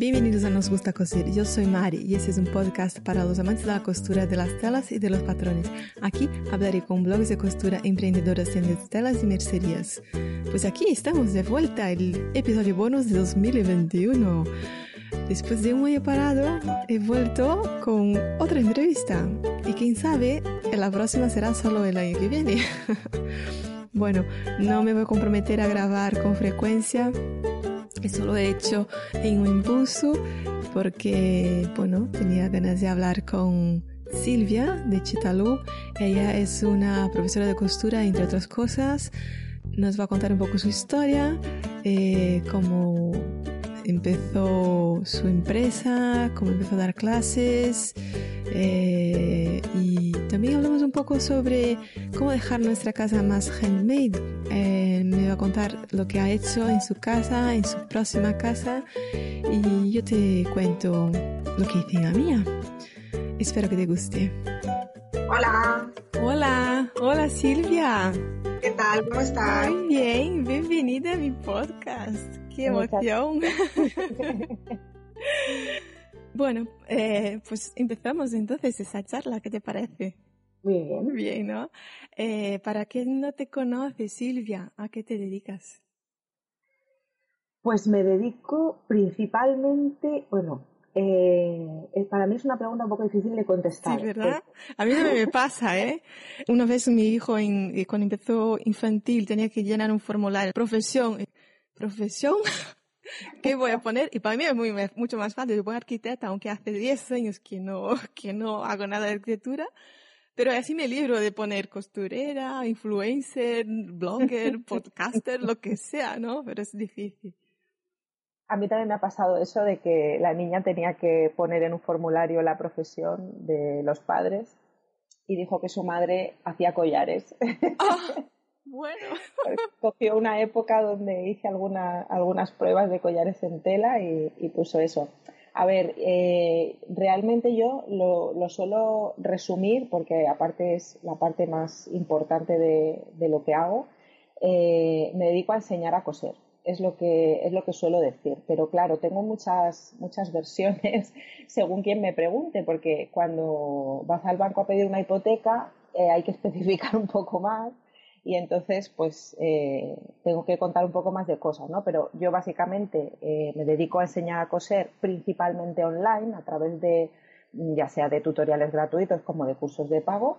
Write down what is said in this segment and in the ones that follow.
Bienvenidos a Nos Gusta Coser. Yo soy Mari y este es un podcast para los amantes de la costura, de las telas y de los patrones. Aquí hablaré con blogs de costura, emprendedoras en telas y mercerías. Pues aquí estamos de vuelta, el episodio bonus de 2021. Después de un año parado, he vuelto con otra entrevista. Y quién sabe, la próxima será solo el año que viene. bueno, no me voy a comprometer a grabar con frecuencia eso lo he hecho en un impulso porque, bueno, tenía ganas de hablar con Silvia de Chitalú. Ella es una profesora de costura, entre otras cosas. Nos va a contar un poco su historia, eh, cómo empezó su empresa, cómo empezó a dar clases eh, y también hablamos un poco sobre cómo dejar nuestra casa más handmade. Eh, me va a contar lo que ha hecho en su casa, en su próxima casa y yo te cuento lo que hice en la mía. Espero que te guste. Hola. Hola, hola Silvia. ¿Qué tal? ¿Cómo estás? Muy bien, bienvenida a mi podcast. ¡Qué emoción! bueno, eh, pues empezamos entonces esa charla, ¿qué te parece? Bien. Bien, ¿no? Eh, para quien no te conoce, Silvia, ¿a qué te dedicas? Pues me dedico principalmente, bueno, eh, para mí es una pregunta un poco difícil de contestar. Sí, ¿verdad? A mí también me pasa, ¿eh? Una vez mi hijo, en, cuando empezó infantil, tenía que llenar un formulario. Profesión, profesión, ¿qué voy a poner? Y para mí es muy, mucho más fácil. Yo soy arquitecta, aunque hace 10 años que no, que no hago nada de arquitectura. Pero así me libro de poner costurera, influencer, blogger, podcaster, lo que sea, ¿no? Pero es difícil. A mí también me ha pasado eso de que la niña tenía que poner en un formulario la profesión de los padres y dijo que su madre hacía collares. Ah. Bueno. Cogió una época donde hice alguna, algunas pruebas de collares en tela y, puso eso. A ver, eh, realmente yo lo, suelo resumir porque aparte es la parte más importante de, lo que hago. Eh, me dedico a enseñar a coser. Es lo que es lo que suelo decir. Pero claro, tengo muchas muchas versiones según quien me pregunte, porque cuando vas al banco a pedir una hipoteca eh, hay que especificar un poco más y entonces pues eh, tengo que contar un poco más de cosas, ¿no? Pero yo básicamente eh, me dedico a enseñar a coser principalmente online a través de ya sea de tutoriales gratuitos como de cursos de pago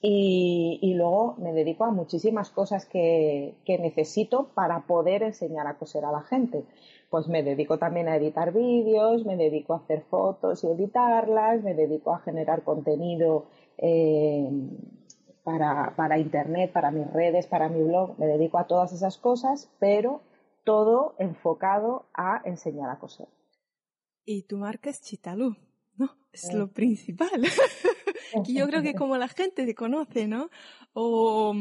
y, y luego me dedico a muchísimas cosas que, que, necesito para poder enseñar a coser a la gente. Pues me dedico también a editar vídeos, me dedico a hacer fotos y editarlas, me dedico a generar contenido eh, para, para Internet, para mis redes, para mi blog, me dedico a todas esas cosas, pero todo enfocado a enseñar a coser. Y tu marca es Chitalú, ¿no? Es lo principal. que yo creo que como la gente te conoce, ¿no? O,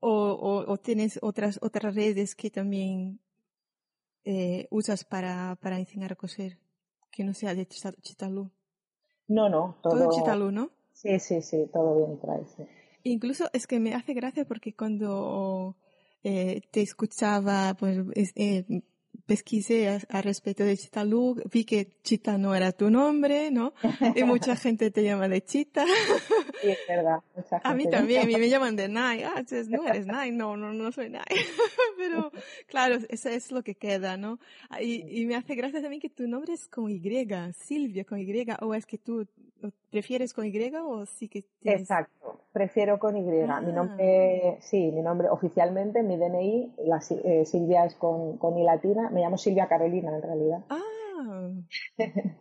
o, o, tienes otras, otras redes que también eh, usas para, para enseñar a coser, que no sea de Chitalú. No, no, todo. Todo Chitalú, ¿no? Sí, sí, sí, todo bien trae. Incluso es que me hace gracia porque cuando eh, te escuchaba, pues, eh, pesquisé a, respecto de Chitalú, vi que Chita no era tu nombre, ¿no? Y mucha gente te llama de Chita. Sí, es verdad. a mí también, a mí me llaman de Nai. Ah, no eres Nai, no, no, no soy Nai. Pero, claro, eso es lo que queda, ¿no? Y, y me hace gracia también que tu nombre es con Y, Silvia con Y, o es que tú prefieres con Y o sí que tienes... Exacto, prefiero con Y. Mi ah. nombre, sí, mi nombre oficialmente, mi DNI, la, eh, Silvia es con, con I latina, me llamo Silvia Carolina en realidad. Ah.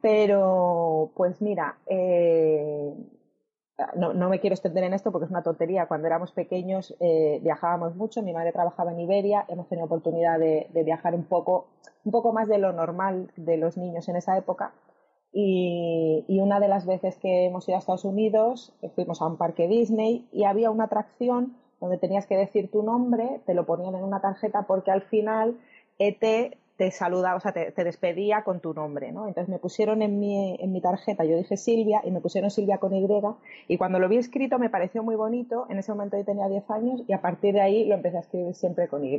Pero, pues mira, eh, no, no, me quiero extender en esto porque es una tontería. Cuando éramos pequeños eh, viajábamos mucho, mi madre trabajaba en Iberia, hemos tenido oportunidad de, de, viajar un poco, un poco más de lo normal de los niños en esa época. Y, una de las veces que hemos ido a Estados Unidos, eh, fuimos a un parque Disney y había una atracción donde tenías que decir tu nombre, te lo ponían en una tarjeta porque al final ET te saludaba, o sea, te, despedía con tu nombre, ¿no? Entonces me pusieron en mi, en mi tarjeta, yo dije Silvia y me pusieron Silvia con Y y cuando lo vi escrito me pareció muy bonito, en ese momento yo tenía 10 años y a partir de ahí lo empecé a escribir siempre con Y.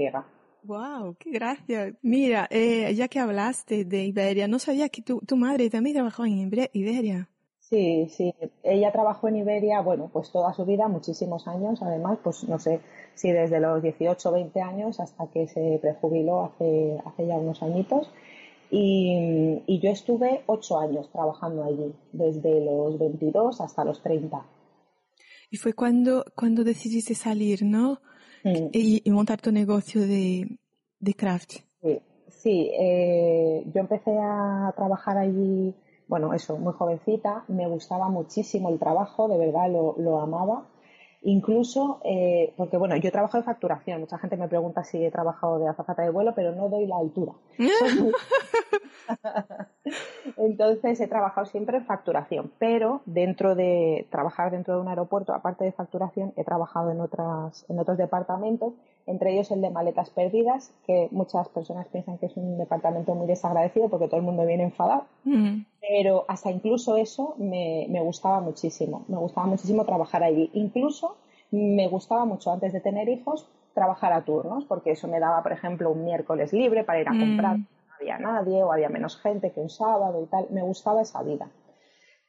Wow, qué gracia. Mira, eh, ya que hablaste de Iberia, no sabía que tu, tu madre también trabajó en Iberia. Sí, sí. Ella trabajó en Iberia, bueno, pues toda su vida, muchísimos años. Además, pues no sé si desde los 18 o 20 años hasta que se prejubiló hace, hace ya unos añitos. Y, y, yo estuve ocho años trabajando allí, desde los 22 hasta los 30. Y fue cuando, cuando decidiste salir, ¿no? Y, y, montar tu negocio de, de craft. Sí, sí eh, yo empecé a trabajar allí bueno, eso, muy jovencita, me gustaba muchísimo el trabajo, de verdad lo, lo amaba. Incluso, eh, porque bueno, yo trabajo de facturación, mucha gente me pregunta si he trabajado de azafata de vuelo, pero no doy la altura. Entonces he trabajado siempre en facturación, pero dentro de trabajar dentro de un aeropuerto, aparte de facturación, he trabajado en, otras, en otros departamentos entre ellos el de maletas perdidas, que muchas personas piensan que es un departamento muy desagradecido porque todo el mundo viene enfadado, mm. Pero hasta incluso eso me, gustaba muchísimo, me gustaba muchísimo trabajar allí. Incluso me gustaba mucho antes de tener hijos trabajar a turnos, porque eso me daba, por ejemplo, un miércoles libre para ir a comprar, mm. no había nadie o había menos gente que un sábado y tal, me gustaba esa vida.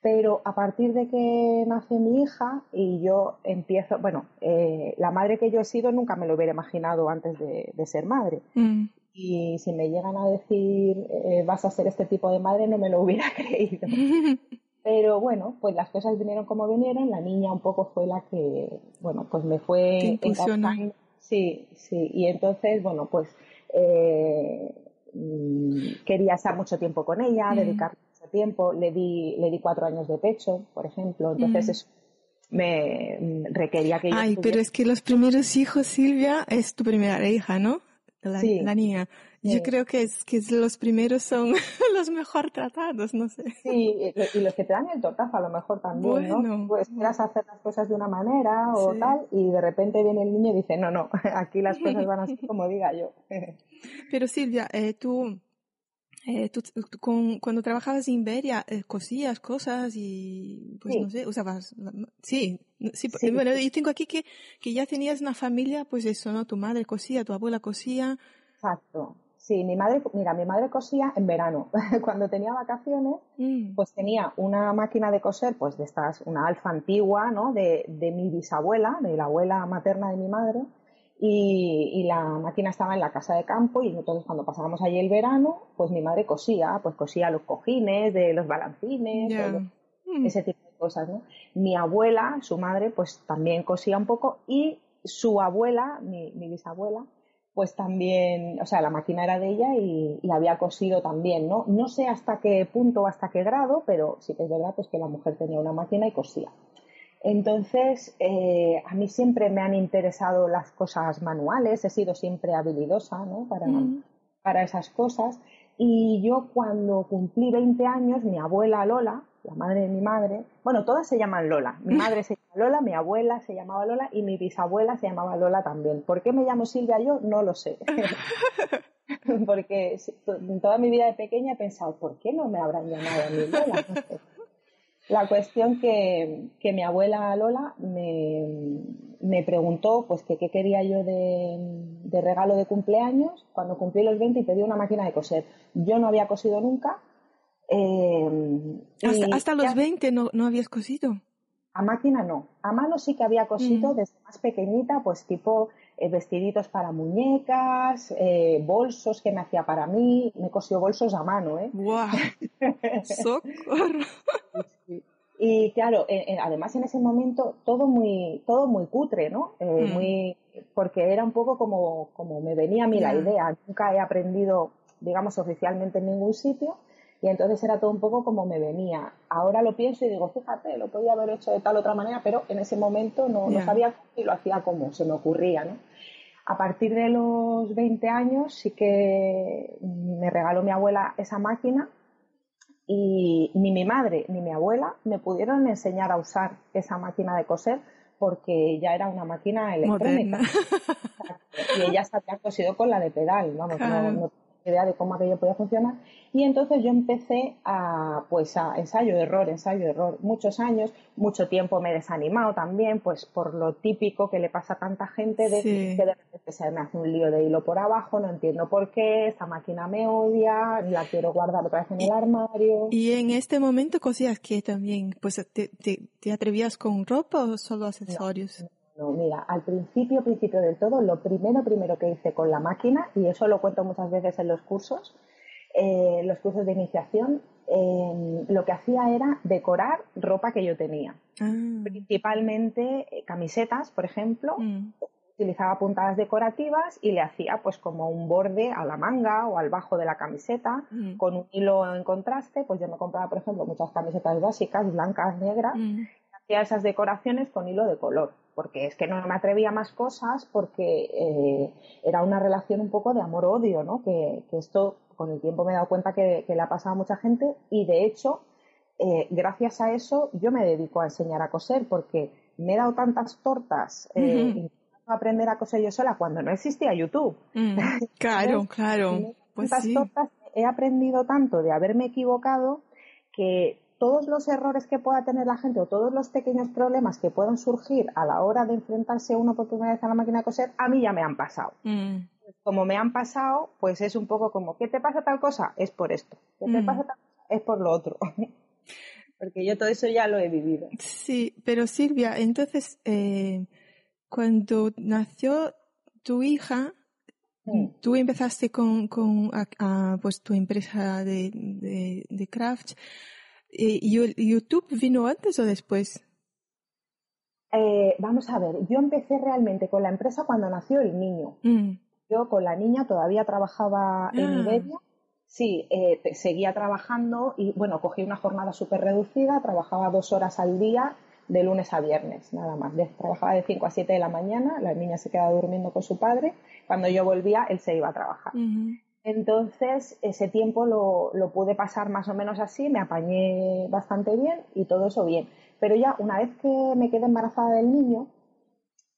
Pero a partir de que nace mi hija y yo empiezo, bueno, eh, la madre que yo he sido nunca me lo hubiera imaginado antes de, ser madre. Mm. Y si me llegan a decir eh, vas a ser este tipo de madre, no me lo hubiera creído. Pero bueno, pues las cosas vinieron como vinieron. La niña un poco fue la que, bueno, pues me fue Sí, sí. Y entonces, bueno, pues eh, quería estar mucho tiempo con ella, mm. dedicar tiempo, le di, le di cuatro años de pecho, por ejemplo, entonces mm. eso me requería que yo Ay, pero es que los primeros hijos, Silvia, es tu primera hija, ¿no? La, la niña. Yo creo que es que los primeros son los mejor tratados, no sé. Sí, y los que te dan el tortazo a lo mejor también, ¿no? Pues esperas hacer las cosas de una manera o tal y de repente viene el niño y dice, no, no, aquí las cosas van así como diga yo. Pero Silvia, eh, tú eh, tú, con, cuando trabajabas en Iberia, eh, cosías cosas y, pues no sé, usabas, sí, sí, bueno, yo tengo aquí que, que ya tenías una familia, pues eso, ¿no? Tu madre cosía, tu abuela cosía. Exacto. Sí, mi madre, mira, mi madre cosía en verano. Cuando tenía vacaciones, mm. pues tenía una máquina de coser, pues de estas, una alfa antigua, ¿no? De, de mi bisabuela, de la abuela materna de mi madre y, la máquina estaba en la casa de campo y entonces cuando pasábamos allí el verano, pues mi madre cosía, pues cosía los cojines de los balancines, mm. ese tipo de cosas, ¿no? Mi abuela, su madre, pues también cosía un poco y su abuela, mi, bisabuela, pues también, o sea, la máquina era de ella y, y, había cosido también, ¿no? No sé hasta qué punto o hasta qué grado, pero sí que es verdad pues que la mujer tenía una máquina y cosía. Entonces, eh, a mí siempre me han interesado las cosas manuales, he sido siempre habilidosa ¿no? para, mm. para esas cosas. Y yo cuando cumplí 20 años, mi abuela Lola, la madre de mi madre, bueno, todas se llaman Lola. Mi madre se llama Lola, mi abuela se llamaba Lola y mi bisabuela se llamaba Lola también. ¿Por qué me llamo Silvia yo? No lo sé. Porque en toda mi vida de pequeña he pensado, ¿por qué no me habrán llamado a mí Lola? La cuestión que, que mi abuela Lola me, me preguntó pues que qué quería yo de, regalo de cumpleaños cuando cumplí los 20 y pedí una máquina de coser. Yo no había cosido nunca. Eh, hasta, los 20 no, no habías cosido. A máquina no. A mano sí que había cosido mm. desde más pequeñita, pues tipo eh, vestiditos para muñecas, eh, bolsos que me hacía para mí. Me cosió bolsos a mano, ¿eh? ¡Guau! ¡Socorro! Y claro, además en ese momento todo muy, todo muy cutre, ¿no? Eh, mm. Muy, porque era un poco como, como me venía a mí la idea. Nunca he aprendido, digamos, oficialmente en ningún sitio. Y entonces era todo un poco como me venía. Ahora lo pienso y digo, fíjate, lo podía haber hecho de tal otra manera, pero en ese momento no, no sabía y lo hacía como se me ocurría, ¿no? A partir de los 20 años sí que me regaló mi abuela esa máquina y ni mi madre ni mi abuela me pudieron enseñar a usar esa máquina de coser porque ya era una máquina electrónica. y ellas habían cosido con la de pedal, vamos, no, idea de cómo aquello podía funcionar. Y entonces yo empecé a, pues a ensayo, error, ensayo, error, muchos años, mucho tiempo me he desanimado también, pues por lo típico que le pasa a tanta gente de que de repente se me hace un lío de hilo por abajo, no entiendo por qué, esta máquina me odia, la quiero guardar otra vez en el armario. Y en este momento cosías que también, pues te, te, atrevías con ropa o solo accesorios? No, mira, al principio, principio del todo, lo primero, primero que hice con la máquina, y eso lo cuento muchas veces en los cursos, eh, los cursos de iniciación, em, lo que hacía era decorar ropa que yo tenía. Ah. Principalmente eh, camisetas, por ejemplo. Mm. Utilizaba puntadas decorativas y le hacía pues como un borde a la manga o al bajo de la camiseta mm. con un hilo en contraste. Pues yo me compraba, por ejemplo, muchas camisetas básicas, blancas, negras, mm. y hacía esas decoraciones con hilo de color porque es que no me atrevía a más cosas porque eh, era una relación un poco de amor-odio, ¿no? Que, esto con el tiempo me he dado cuenta que, le ha pasado a mucha gente y de hecho, eh, gracias a eso, yo me dedico a enseñar a coser porque me he dado tantas tortas a aprender a coser yo sola cuando no existía YouTube. Mm, claro, claro. Pues tortas he aprendido tanto de haberme equivocado que todos los errores que pueda tener la gente o todos los pequeños problemas que puedan surgir a la hora de enfrentarse uno por primera vez a la máquina de coser, a mí ya me han pasado. Mm. Como me han pasado, pues es un poco como, ¿qué te pasa tal cosa? Es por esto. ¿Qué te mm. pasa tal cosa? Es por lo otro. Porque yo todo eso ya lo he vivido. Sí, pero Silvia, entonces, eh, cuando nació tu hija, Tú empezaste con, con pues, tu empresa de, de, de craft ¿Y YouTube vino antes o después? Eh, vamos a ver, yo empecé realmente con la empresa cuando nació el niño. Mm. Yo con la niña todavía trabajaba en ah. Iberia. Sí, eh, seguía trabajando y bueno, cogí una jornada súper reducida, trabajaba dos horas al día de lunes a viernes, nada más. trabajaba de 5 a 7 de la mañana, la niña se quedaba durmiendo con su padre. Cuando yo volvía, él se iba a trabajar. Entonces, ese tiempo lo, lo, pude pasar más o menos así, me apañé bastante bien y todo eso bien. Pero ya una vez que me quedé embarazada del niño,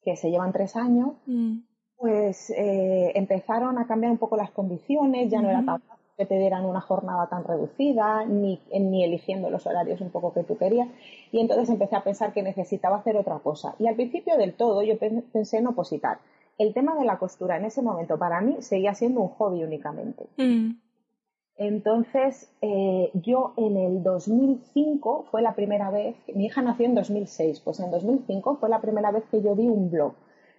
que se llevan tres años, mm. pues eh, empezaron a cambiar un poco las condiciones, ya no era tan fácil que te dieran una jornada tan reducida, ni, ni eligiendo los horarios un poco que tú querías. Y entonces empecé a pensar que necesitaba hacer otra cosa. Y al principio del todo yo pensé en opositar el tema de la costura en ese momento para mí seguía siendo un hobby únicamente. Mm. Entonces, eh, yo en el 2005 fue la primera vez, mi hija nació en 2006, pues en 2005 fue la primera vez que yo vi un blog.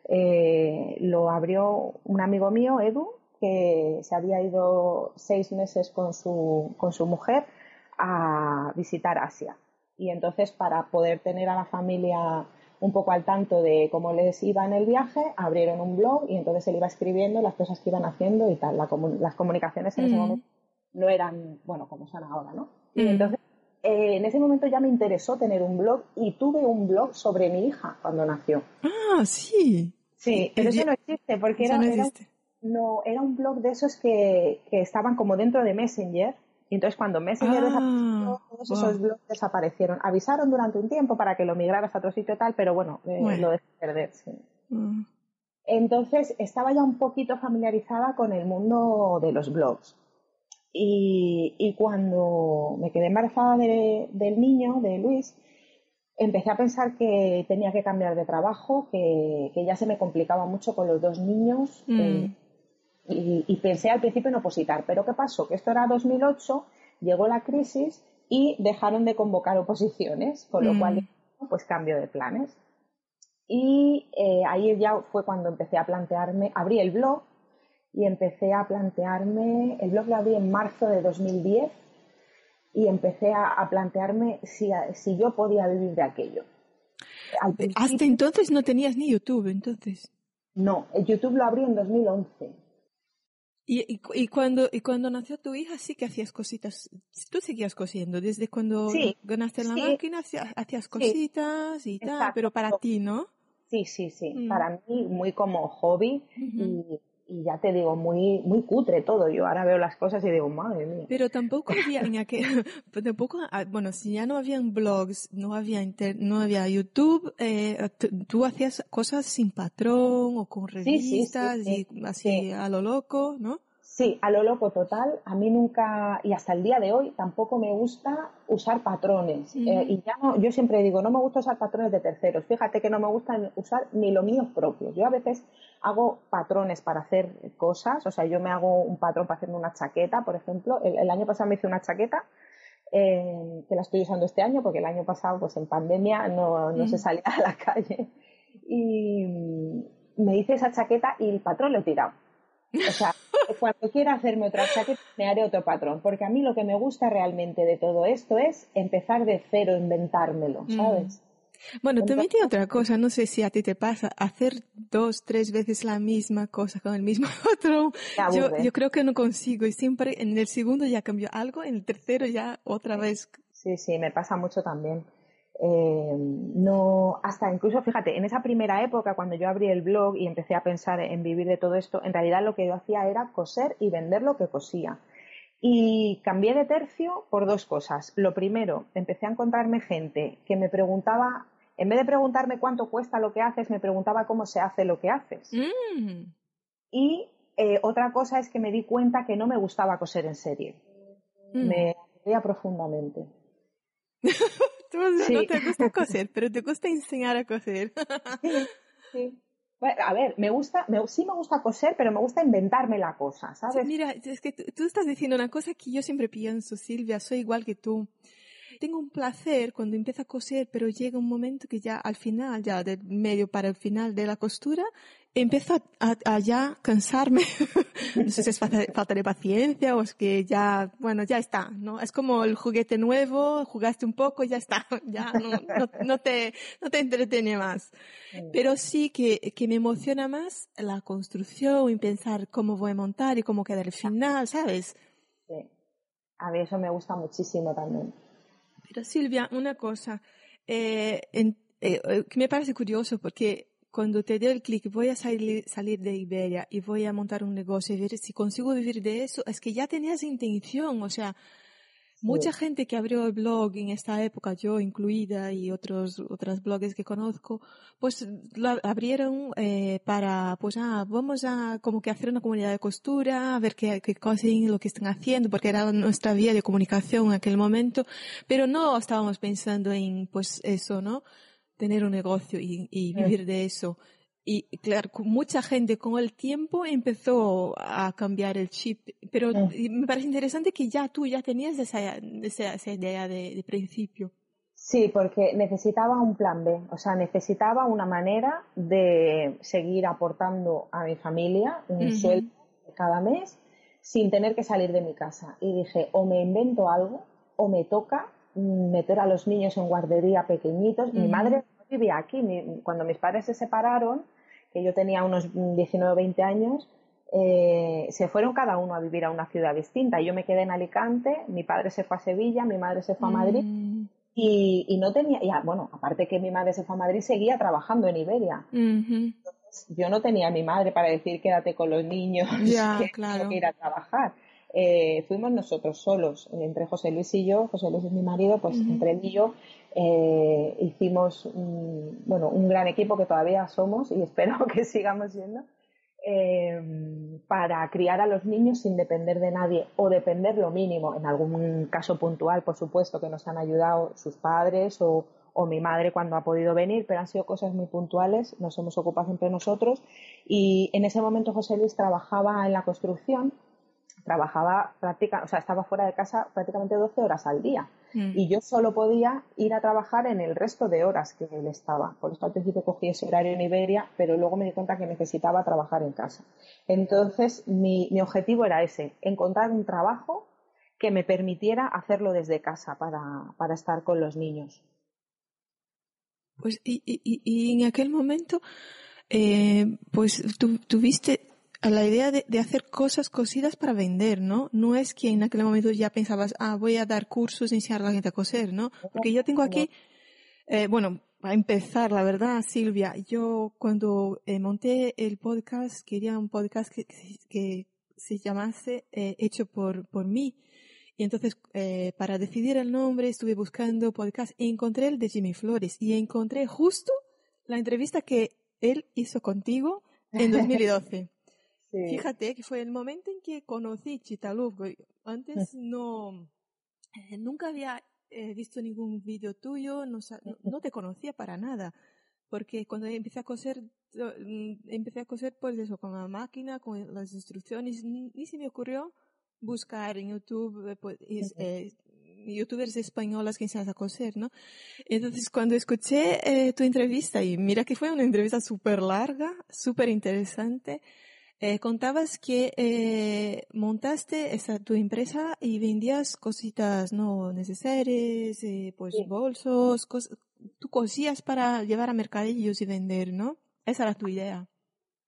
Eh, lo abrió un amigo mío, Edu, que se había ido seis meses con su, con su mujer a visitar Asia. Y entonces, para poder tener a la familia un poco al tanto de cómo les iba en el viaje, abrieron un blog y entonces él iba escribiendo las cosas que iban haciendo y tal. las comunicaciones en ese mm. momento no eran, bueno, como son ahora, ¿no? Y mm. entonces, eh, en ese momento ya me interesó tener un blog y tuve un blog sobre mi hija cuando nació. Ah, sí. Sí, pero eso no existe porque era, no, era un blog de esos que, que estaban como dentro de Messenger y entonces cuando Messenger ah, todos esos blogs desaparecieron. Avisaron durante un tiempo para que lo migraras a otro sitio tal, pero bueno, eh, lo dejé perder. Mm. Entonces estaba ya un poquito familiarizada con el mundo de los blogs. Y, cuando me quedé embarazada del niño, de Luis, empecé a pensar que tenía que cambiar de trabajo, que, ya se me complicaba mucho con los dos niños. Mm. Eh, y, pensé al principio en opositar. Pero ¿qué pasó? Que esto era 2008, llegó la crisis y dejaron de convocar oposiciones, con lo mm. cual, pues cambio de planes. Y eh, ahí ya fue cuando empecé a plantearme, abrí el blog y empecé a plantearme, el blog lo abrí en marzo de 2010 y empecé a, plantearme si, si, yo podía vivir de aquello. Hasta entonces no tenías ni YouTube, entonces. No, el YouTube lo abrí en 2011. Y, y, cuando, y cuando nació tu hija, sí que hacías cositas. Tú seguías cosiendo. Desde cuando ganaste en la máquina, hacías cositas y tal, pero para ti, ¿no? Sí, sí, sí. Mm. Para mí, muy como hobby. y, y, ya te digo, muy, muy cutre todo. Yo ahora veo las cosas y digo, madre mía. Pero tampoco había en aquel, tampoco, ah, bueno, si ya no habían blogs, no había inter, no había YouTube, eh, tú hacías cosas sin patrón o con revistas y así a lo loco, ¿no? Sí, a lo loco total. A mí nunca, y hasta el día de hoy, tampoco me gusta usar patrones. Eh, y ya no, yo siempre digo, no me gusta usar patrones de terceros. Fíjate que no me gusta usar ni lo mío propio. Yo a veces hago patrones para hacer cosas. O sea, yo me hago un patrón para hacerme una chaqueta, por ejemplo. El, año pasado me hice una chaqueta eh, que la estoy usando este año porque el año pasado, pues en pandemia, no, no se salía a la calle. Y me hice esa chaqueta y el patrón lo he tirado. O sea, cuando quiera hacerme otra chaqueta, me haré otro patrón. Porque a mí lo que me gusta realmente de todo esto es empezar de cero, inventármelo, mm. ¿sabes? Bueno, también tiene otra cosa, no sé si a ti te pasa, hacer dos, tres veces la misma cosa con el mismo patrón. Yo, yo creo que no consigo y siempre en el segundo ya cambio algo, en el tercero ya otra vez. Sí, sí, me pasa mucho también. Eh, no, hasta incluso, fíjate, en esa primera época, cuando yo abrí el blog y empecé a pensar en vivir de todo esto, en realidad lo que yo hacía era coser y vender lo que cosía. Y cambié de tercio por dos cosas. Lo primero, empecé a encontrarme gente que me preguntaba, en vez de preguntarme cuánto cuesta lo que haces, me preguntaba cómo se hace lo que haces. Mm. Y eh, otra cosa es que me di cuenta que no me gustaba coser en serie. Mm. Me veía profundamente. No te gusta coser, pero te gusta enseñar a coser. sí, a ver, me gusta, sí me gusta coser, pero me gusta inventarme la cosa, ¿sabes? mira, es que tú, estás diciendo una cosa que yo siempre pienso, Silvia, soy igual que tú. Tengo un placer cuando empiezo a coser, pero llega un momento que ya al final, ya del medio para el final de la costura, empiezo a, ya cansarme. no sé si es falta, de paciencia o es que ya, bueno, ya está, ¿no? Es como el juguete nuevo, jugaste un poco, ya está, ya no, no, te, no te entretiene más. Pero sí que, que me emociona más la construcción y pensar cómo voy a montar y cómo queda el final, ¿sabes? Sí. A mí eso me gusta muchísimo también. Silvia, una cosa, eh, eh, eh, que me parece curioso porque cuando te dio el clic, voy a salir, salir de Iberia y voy a montar un negocio y ver si consigo vivir de eso, es que ya tenías intención, o sea, mucha gente que abrió el blog en esta época, yo incluida y otros, otras blogs que conozco, pues lo abrieron eh, para, pues ah, vamos a como que hacer una comunidad de costura, a ver qué, qué cosas, lo que están haciendo, porque era nuestra vía de comunicación en aquel momento, pero no estábamos pensando en, pues eso, ¿no? tener un negocio y, vivir de eso. Y claro, mucha gente con el tiempo empezó a cambiar el chip, pero mm. me parece interesante que ya tú ya tenías esa, esa, idea de, principio. Sí, porque necesitaba un plan B, o sea, necesitaba una manera de seguir aportando a mi familia un sueldo cada mes sin tener que salir de mi casa. Y dije, o me invento algo o me toca meter a los niños en guardería pequeñitos. Mi madre vivía aquí. cuando mis padres se separaron, que yo tenía unos 19 o 20 años, eh, se fueron cada uno a vivir a una ciudad distinta. Yo me quedé en Alicante, mi padre se fue a Sevilla, mi madre se fue a Madrid. Mm. Y, no tenía, ya, bueno, aparte que mi madre se fue a Madrid, seguía trabajando en Iberia. yo no tenía a mi madre para decir quédate con los niños, que claro. que ir a trabajar. Eh, fuimos nosotros solos, entre José Luis y yo, José Luis es mi marido, pues entre él y yo eh, hicimos un, bueno, un gran equipo que todavía somos y espero que sigamos siendo, eh, para criar a los niños sin depender de nadie o depender lo mínimo, en algún caso puntual, por supuesto, que nos han ayudado sus padres o, o mi madre cuando ha podido venir, pero han sido cosas muy puntuales, nos hemos ocupado siempre nosotros. Y en ese momento José Luis trabajaba en la construcción trabajaba prácticamente, o sea, estaba fuera de casa prácticamente 12 horas al día. Mm. Y yo solo podía ir a trabajar en el resto de horas que él estaba. Por eso al principio cogí ese horario en Iberia, pero luego me di cuenta que necesitaba trabajar en casa. Entonces, mi, mi objetivo era ese, encontrar un trabajo que me permitiera hacerlo desde casa para, para estar con los niños. Pues, y, y, y en aquel momento, eh, pues tuviste la idea de, de, hacer cosas cosidas para vender, ¿no? No es que en aquel momento ya pensabas, ah, voy a dar cursos y enseñar a la gente a coser, ¿no? Porque yo tengo aquí, eh, bueno, a empezar, la verdad, Silvia, yo cuando eh, monté el podcast, quería un podcast que, que se llamase eh, Hecho por, por mí. Y entonces, eh, para decidir el nombre, estuve buscando podcast y encontré el de Jimmy Flores y encontré justo la entrevista que él hizo contigo en 2012. Fíjate que fue el momento en que conocí Chitalú. Antes no, eh, nunca había eh, visto ningún vídeo tuyo, no, no, te conocía para nada. Porque cuando empecé a coser, mm, empecé a coser pues eso, con la máquina, con las instrucciones, ni, se me ocurrió buscar en YouTube, eh, pues, youtubers españolas que enseñan a coser, ¿no? Entonces, cuando escuché eh, tu entrevista, y mira que fue una entrevista súper larga, súper interesante, eh, contabas que eh, montaste esa, tu empresa y vendías cositas no necesarias, eh, pues bolsos, tú cosías para llevar a mercadillos y vender, ¿no? Esa era tu idea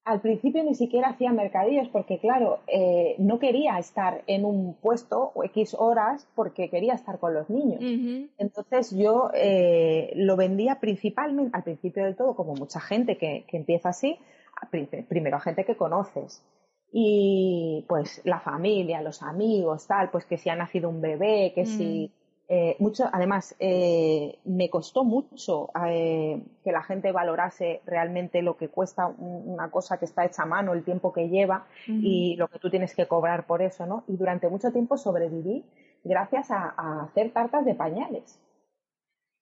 al principio ni siquiera hacía mercadillos porque, claro, eh, no quería estar en un puesto o X horas porque quería estar con los niños. Entonces yo eh, lo vendía principalmente, al principio del todo, como mucha gente que, que empieza así, primero a gente que conoces. Y pues la familia, los amigos, tal, pues que si ha nacido un bebé, que si mm. Eh, mucho, además, eh, me costó mucho eh, que la gente valorase realmente lo que cuesta una cosa que está hecha a mano, el tiempo que lleva y lo que tú tienes que cobrar por eso, ¿no? Y durante mucho tiempo sobreviví gracias a, hacer tartas de pañales,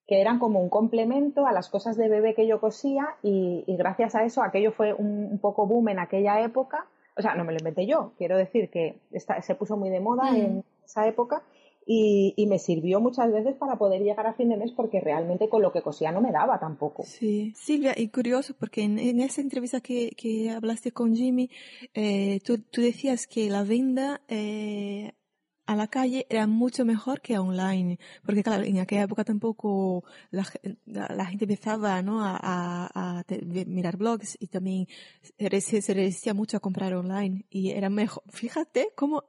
que eran como un complemento a las cosas de bebé que yo cosía y, gracias a eso aquello fue un, poco boom en aquella época. O sea, no me lo inventé yo, quiero decir que se puso muy de moda en esa época y, me sirvió muchas veces para poder llegar a fin de mes porque realmente con lo que cosía no me daba tampoco. Sí, Silvia, y curioso porque en, esa entrevista que, que, hablaste con Jimmy, eh, tú, tú, decías que la venda eh, a la calle era mucho mejor que online, porque claro, en aquella época tampoco la, la, gente empezaba ¿no? a, a, a mirar blogs y también se, se, resistía mucho a comprar online y era mejor. Fíjate cómo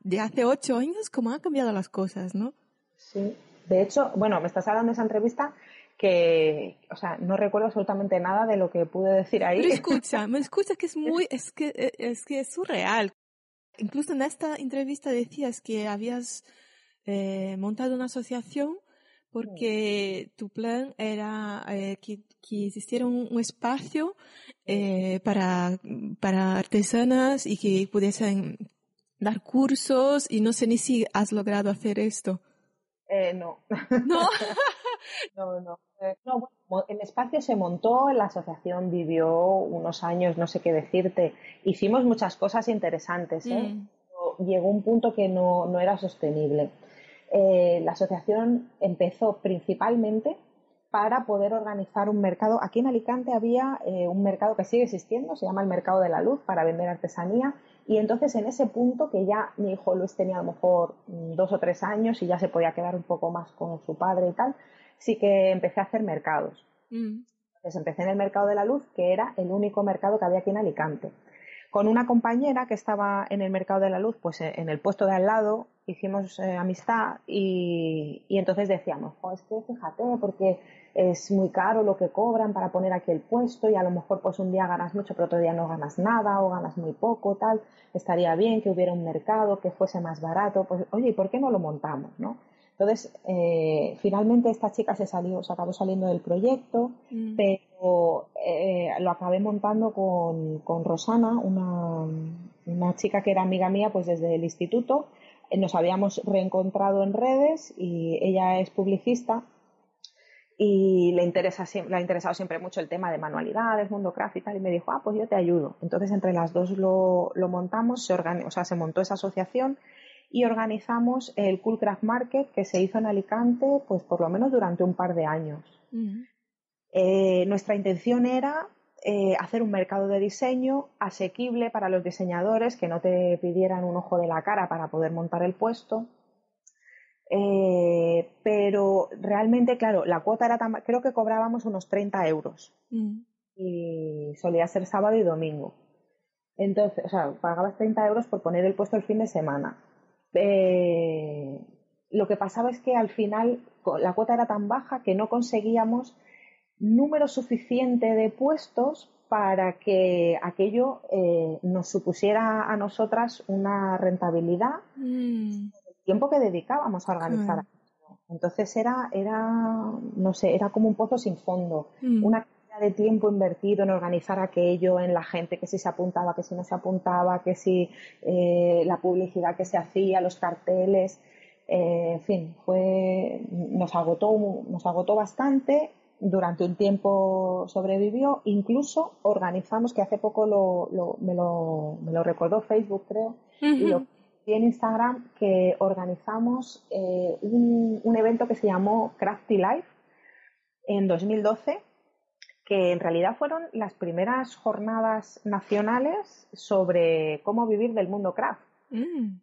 de hace ocho años cómo han cambiado las cosas, ¿no? Sí, de hecho, bueno, me estás hablando de esa entrevista que, o sea, no recuerdo absolutamente nada de lo que pude decir ahí. Pero escucha, me escucha que es muy, es que, es que es surreal. Incluso en esta entrevista decías que habías eh, montado una asociación porque tu plan era eh, que, existiera un, espacio eh, para, para artesanas y que pudiesen dar cursos y no sé ni si has logrado hacer esto. Eh, no. No. no, no. Eh, no el espacio se montó, la asociación vivió unos años, no sé qué decirte. Hicimos muchas cosas interesantes, ¿eh? Mm. Llegó un punto que no, no era sostenible. Eh, la asociación empezó principalmente para poder organizar un mercado. Aquí en Alicante había eh, un mercado que sigue existiendo, se llama el Mercado de la Luz, para vender artesanía. Y entonces en ese punto, que ya mi hijo Luis tenía a lo mejor dos o tres años y ya se podía quedar un poco más con su padre y tal, sí que empecé a hacer mercados. Mm. Entonces empecé en el mercado de la luz, que era el único mercado que había aquí en Alicante. Con una compañera que estaba en el mercado de la luz, pues eh, en el puesto de al lado, hicimos eh, amistad y, entonces decíamos, es que fíjate, porque es muy caro lo que cobran para poner aquí el puesto y a lo mejor pues un día ganas mucho, pero otro día no ganas nada o ganas muy poco, tal. Estaría bien que hubiera un mercado que fuese más barato. Pues, oye, ¿y por qué no lo montamos, no? Entonces, eh, finalmente esta chica se salió, se acabó saliendo del proyecto, mm. pero eh, lo acabé montando con, con Rosana, una, una, chica que era amiga mía pues desde el instituto. Nos habíamos reencontrado en redes y ella es publicista y le interesa le ha interesado siempre mucho el tema de manualidades, mundo craft y tal, y me dijo, ah, pues yo te ayudo. Entonces entre las dos lo, lo montamos, se o sea, se montó esa asociación y organizamos el Cool Craft Market que se hizo en Alicante pues por lo menos durante un par de años. Eh, nuestra intención era eh, hacer un mercado de diseño asequible para los diseñadores que no te pidieran un ojo de la cara para poder montar el puesto. Eh, pero realmente, claro, la cuota era tan, creo que cobrábamos unos 30 euros y solía ser sábado y domingo. Entonces, o sea, pagabas 30 euros por poner el puesto el fin de semana. Eh, lo que pasaba es que al final la cuota era tan baja que no conseguíamos número suficiente de puestos para que aquello eh, nos supusiera a nosotras una rentabilidad mm. el tiempo que dedicábamos a organizar. Entonces era, era, no sé, era como un pozo sin fondo. Mm. Una de tiempo invertido en organizar aquello, en la gente que si se apuntaba, que si no se apuntaba, que si eh, la publicidad que se hacía, los carteles, eh, en fin, fue, nos agotó, nos agotó bastante. Durante un tiempo sobrevivió, incluso organizamos, que hace poco lo, me, lo, me, lo, recordó Facebook, creo, y lo en Instagram, que organizamos eh, un, un evento que se llamó Crafty Life en 2012 que en realidad fueron las primeras jornadas nacionales sobre cómo vivir del mundo craft. Mm.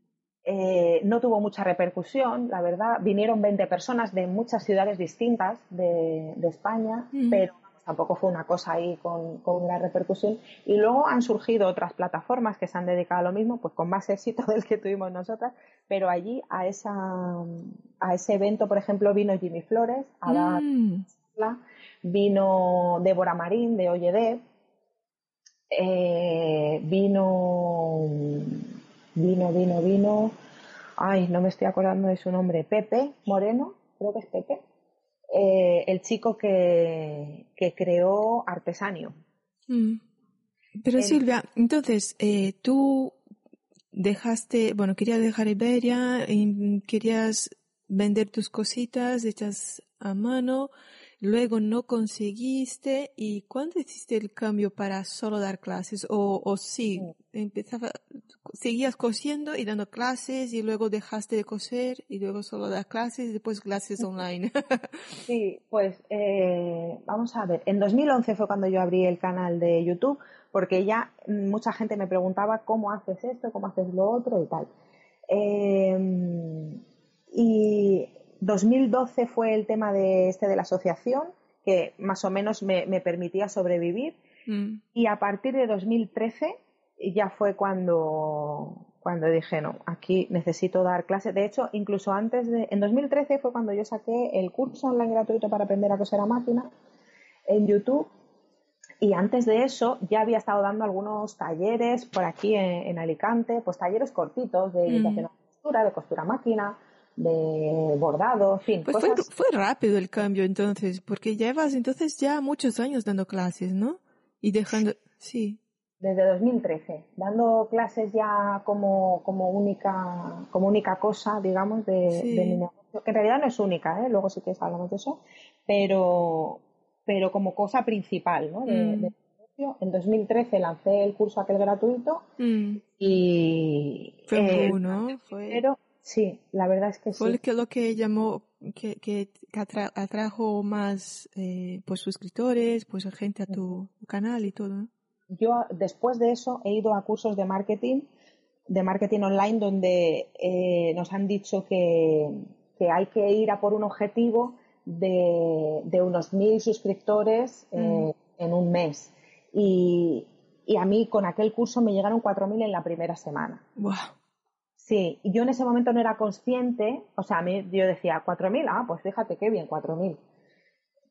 Eh, no tuvo mucha repercusión, la verdad. Vinieron 20 personas de muchas ciudades distintas de, España, mm. pero tampoco fue una cosa ahí con, con la repercusión. Y luego han surgido otras plataformas que se han dedicado a lo mismo, pues con más éxito del que tuvimos nosotras, pero allí a, esa, a ese evento, por ejemplo, vino Jimmy Flores a dar mm vino Débora Marín de Oye eh, vino, vino, vino, vino, ay, no me estoy acordando de su nombre, Pepe Moreno, creo que es Pepe, eh, el chico que, que creó Artesanio. Mm. Pero Silvia, entonces, eh, tú dejaste, bueno, querías dejar Iberia, y querías vender tus cositas hechas a mano, luego no conseguiste y ¿cuándo hiciste el cambio para solo dar clases? O, o sí, empezaba, seguías cosiendo y dando clases y luego dejaste de coser y luego solo dar clases y después clases online. sí, pues eh, vamos a ver, en 2011 fue cuando yo abrí el canal de YouTube porque ya mucha gente me preguntaba cómo haces esto, cómo haces lo otro y tal. Eh, y 2012 fue el tema de este de la asociación, que más o menos me, permitía sobrevivir. Mm. Y a partir de 2013 ya fue cuando, cuando dije, no, aquí necesito dar clases. De hecho, incluso antes de, en 2013 fue cuando yo saqué el curso online gratuito para aprender a coser a máquina en YouTube. Y antes de eso ya había estado dando algunos talleres por aquí en, Alicante, pues talleres cortitos de mm. de costura, de costura a máquina, de bordado, en fin. Pues fue, rápido el cambio entonces, porque llevas entonces ya muchos años dando clases, ¿no? Y dejando, sí. Desde 2013, dando clases ya como, como única, como única cosa, digamos, de, mi negocio, que en realidad no es única, ¿eh? luego sí que hablamos de eso, pero, pero como cosa principal, ¿no? De, mm. En 2013 lancé el curso aquel gratuito mm. y... Fue eh, uno, fue... Pero, Sí, la verdad es que Fue sí. Fue lo que llamó, que, que atrajo más eh, pues suscriptores, pues gente a tu canal y todo. Yo después de eso he ido a cursos de marketing, de marketing online, donde eh, nos han dicho que, que, hay que ir a por un objetivo de, de unos mil suscriptores eh, mm. en un mes. Y, y, a mí con aquel curso me llegaron cuatro mil en la primera semana. Wow. Sí, yo en ese momento no era consciente, o sea, a mí yo decía, ¿4.000? Ah, pues fíjate qué bien, 4.000.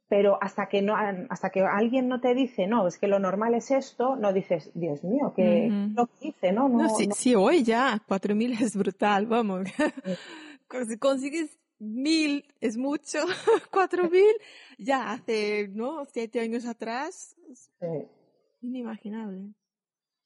Pero hasta que, no, hasta que alguien no te dice, no, es que lo normal es esto, no dices, Dios mío, que lo que hice, ¿no? No, sí, hoy ya, 4.000 es brutal, vamos. si consigues mil es mucho, cuatro mil, ya hace, ¿no? Siete años atrás, inimaginable.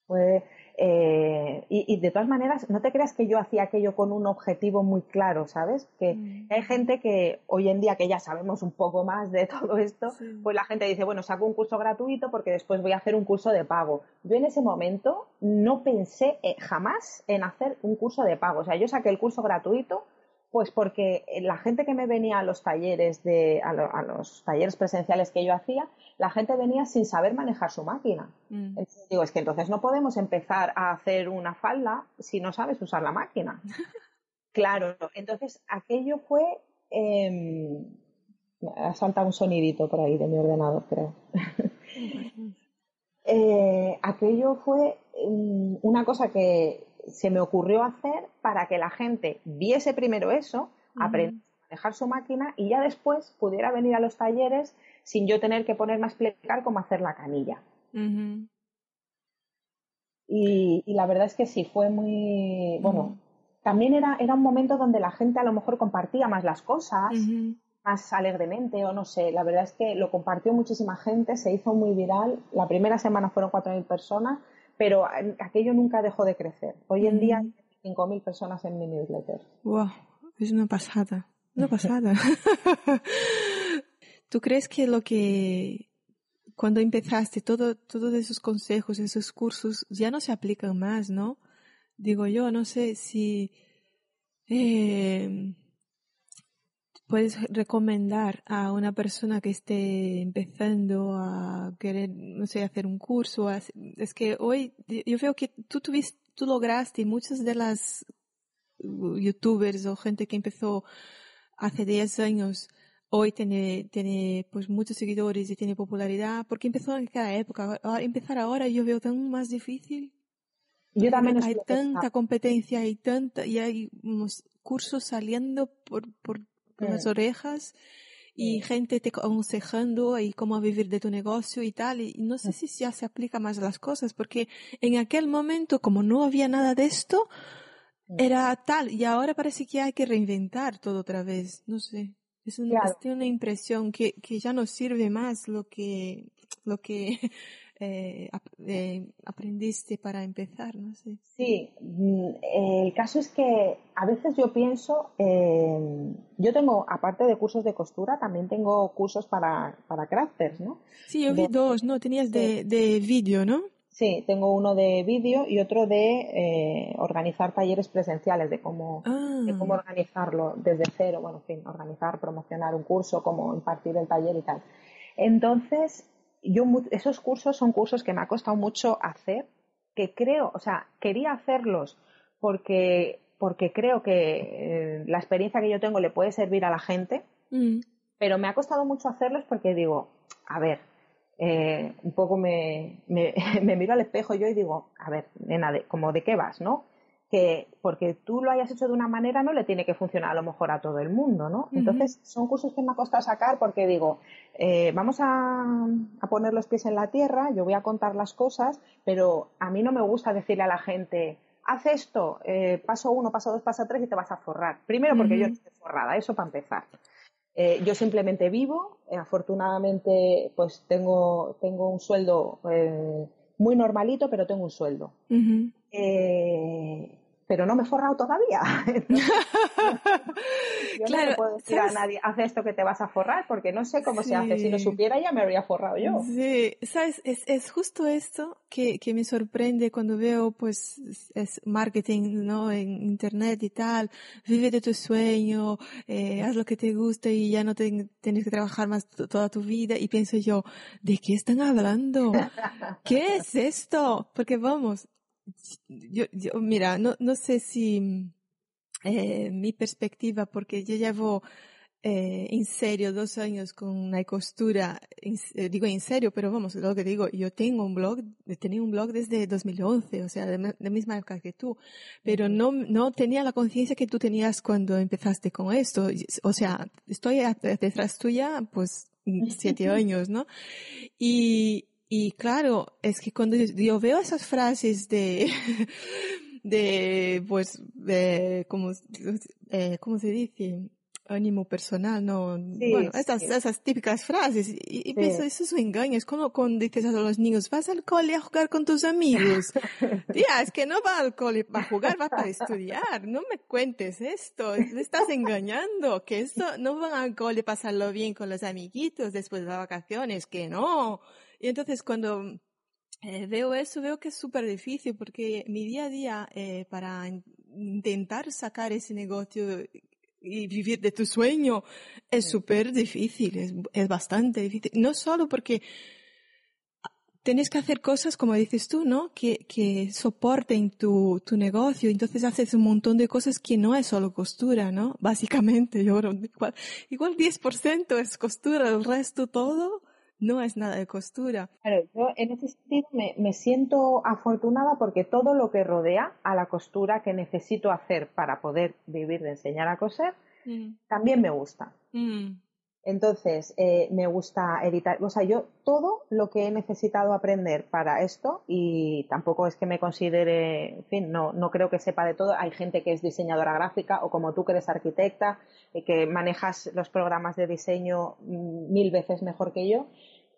Pues, eh, y, de todas maneras, no te creas que yo hacía aquello con un objetivo muy claro, ¿sabes? Que mm. hay gente que hoy en día que ya sabemos un poco más de todo esto, pues la gente dice, bueno, saco un curso gratuito porque después voy a hacer un curso de pago. Yo en ese momento no pensé eh, jamás en hacer un curso de pago. O sea, yo saqué el curso gratuito pues porque la gente que me venía a los talleres de, a, los talleres presenciales que yo hacía, la gente venía sin saber manejar su máquina. Mm. digo, es que entonces no podemos empezar a hacer una falda si no sabes usar la máquina. claro, entonces aquello fue eh, ha saltado un sonidito por ahí de mi ordenador, creo. Eh, aquello fue mm, una cosa que se me ocurrió hacer para que la gente viese primero eso, aprendiera a manejar su máquina y ya después pudiera venir a los talleres sin yo tener que ponerme a explicar cómo hacer la canilla. y, la verdad es que sí, fue muy, bueno, también era, era un momento donde la gente a lo mejor compartía más las cosas. más alegremente o no sé. La verdad es que lo compartió muchísima gente, se hizo muy viral. La primera semana fueron 4.000 personas, pero aquello nunca dejó de crecer. Hoy en día hay 5.000 personas en mi newsletter. ¡Wow! Es una pasada. Una pasada. ¿Tú crees que lo que cuando empezaste todo, todos esos consejos, esos cursos ya no se aplican más, ¿no? Digo yo, no sé si eh, puedes recomendar a una persona que esté empezando a querer, no sé, hacer un curso. Es que hoy yo veo que tú tuviste, tú lograste muchas de las youtubers o gente que empezó hace 10 años hoy tiene, tiene pues muchos seguidores y tiene popularidad, porque empezó en cada época. empezar ahora yo veo tan más difícil. Yo también hay tanta competencia y tanta, y hay cursos saliendo por, por, las orejas y gente te aconsejando y cómo vivir de tu negocio y tal. Y no sé si ya se aplica más las cosas, porque en aquel momento, como no había nada de esto, era tal, y ahora parece que hay que reinventar todo otra vez, no sé. Es una, una impresión que, que ya no sirve más lo que, lo que eh, eh, aprendiste para empezar, no sé. Sí, mm, el caso es que a veces yo pienso, eh, yo tengo, aparte de cursos de costura, también tengo cursos para, para crafters, ¿no? Sí, yo vi dos, ¿no? Tenías de, de vídeo, ¿no? Sí, tengo uno de vídeo y otro de eh, organizar talleres presenciales, de cómo, de cómo ah. organizarlo desde cero, bueno, en fin, organizar, promocionar un curso, cómo impartir el taller y tal. Entonces, yo esos cursos son cursos que me ha costado mucho hacer, que creo, o sea, quería hacerlos porque, porque creo que eh, la experiencia que yo tengo le puede servir a la gente, mm. pero me ha costado mucho hacerlos porque digo, a ver, eh, un poco me, me, me, miro al espejo yo y digo, a ver, nena, de, como de qué vas, ¿no? Que porque tú lo hayas hecho de una manera no le tiene que funcionar a lo mejor a todo el mundo, ¿no? Entonces son cursos que me ha costado sacar porque digo, eh, vamos a, a, poner los pies en la tierra, yo voy a contar las cosas, pero a mí no me gusta decirle a la gente, haz esto, eh, paso uno, paso dos, paso tres y te vas a forrar. Primero porque yo no estoy forrada, eso para empezar. Eh, yo simplemente vivo, afortunadamente pues tengo, tengo un sueldo muy normalito, pero tengo un sueldo pero no me he forrado todavía. yo no le puedo decir a nadie, haz esto que te vas a forrar, porque no sé cómo se hace. Si lo supiera ya me habría forrado yo. Sí, sabes, es, es justo esto que, que me sorprende cuando veo, pues, es marketing, ¿no? En internet y tal. Vive de tu sueño, eh, haz lo que te gusta y ya no tienes que trabajar más toda tu vida. Y pienso yo, ¿de qué están hablando? ¿Qué es esto? Porque vamos, yo, yo, mira, no, no sé si eh, mi perspectiva, porque yo llevo eh, en serio dos años con la costura, eh, digo en serio, pero vamos, lo que digo, yo tengo un blog, tenía un blog desde 2011, o sea, de la misma época que tú, pero no, no tenía la conciencia que tú tenías cuando empezaste con esto. O sea, estoy detrás tuya, pues, siete años, ¿no? Y, y claro, es que cuando yo veo esas frases de, de, pues, de, como, eh, ¿cómo se dice? ánimo personal, no, bueno, estas, esas típicas frases, y, pienso, eso es un engaño, es como cuando dices a los niños, vas al cole a jugar con tus amigos. Tía, es que no va al cole para jugar, va para estudiar, no me cuentes esto, me estás engañando, que esto, no van al cole a pasarlo bien con los amiguitos después de las vacaciones, que no. Y entonces cuando eh, veo eso, veo que es súper difícil porque mi día a día eh, para intentar sacar ese negocio y vivir de tu sueño es súper difícil, es, es, bastante difícil. No solo porque tienes que hacer cosas, como dices tú, ¿no? Que, que soporten tu, tu negocio. Entonces haces un montón de cosas que no es solo costura, ¿no? Básicamente, yo igual, igual 10% es costura, el resto todo no es nada de costura. Claro, yo en ese sentido me, siento afortunada porque todo lo que rodea a la costura que necesito hacer para poder vivir de enseñar a coser, mm. también me gusta. Mm. Entonces, eh, me gusta editar, o sea, yo todo lo que he necesitado aprender para esto, y tampoco es que me considere, en fin, no, no creo que sepa de todo. Hay gente que es diseñadora gráfica o como tú que eres arquitecta, y que manejas los programas de diseño mm, mil veces mejor que yo.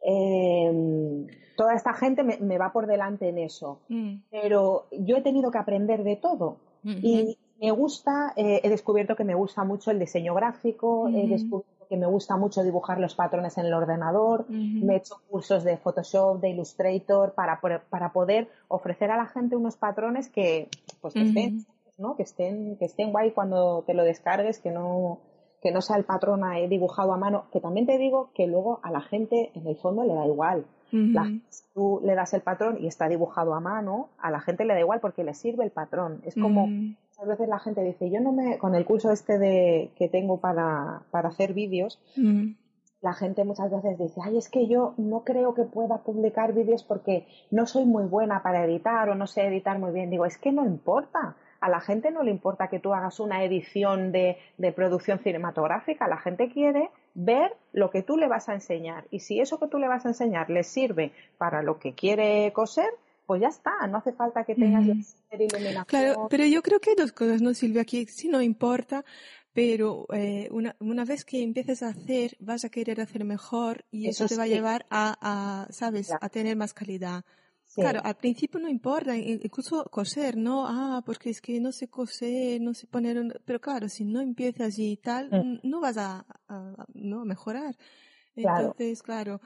Eh, toda esta gente me, va por delante en eso. Mm. Pero yo he tenido que aprender de todo. Y me gusta, eh, he descubierto que me gusta mucho el diseño gráfico, he descubierto que me gusta mucho dibujar los patrones en el ordenador, me he hecho cursos de Photoshop, de Illustrator, para, para poder ofrecer a la gente unos patrones que, pues, que estén, ¿no? Que estén, que estén guay cuando te lo descargues, que no, que no sea el patrón ahí dibujado a mano, que también te digo que luego a la gente en el fondo le da igual. si tú le das el patrón y está dibujado a mano, a la gente le da igual porque le sirve el patrón. Es como, muchas veces la gente dice, yo no me, con el curso este de, que tengo para, para hacer vídeos, la gente muchas veces dice, ay, es que yo no creo que pueda publicar vídeos porque no soy muy buena para editar o no sé editar muy bien. Digo, es que no importa. A la gente no le importa que tú hagas una edición de, de producción cinematográfica. La gente quiere ver lo que tú le vas a enseñar. Y si eso que tú le vas a enseñar le sirve para lo que quiere coser, pues ya está, no hace falta que tengas la iluminación. Claro, pero yo creo que hay dos cosas, ¿no, Silvia? Aquí sí no importa, pero eh, una, una vez que empieces a hacer, vas a querer hacer mejor y eso, te va a llevar a, a ¿sabes?, a tener más calidad. Claro, al principio no importa, incluso coser, ¿no? Ah, porque es que no sé coser, no sé poner, pero claro, si no empiezas y tal, mm. no vas a, a, no, mejorar. Entonces, claro,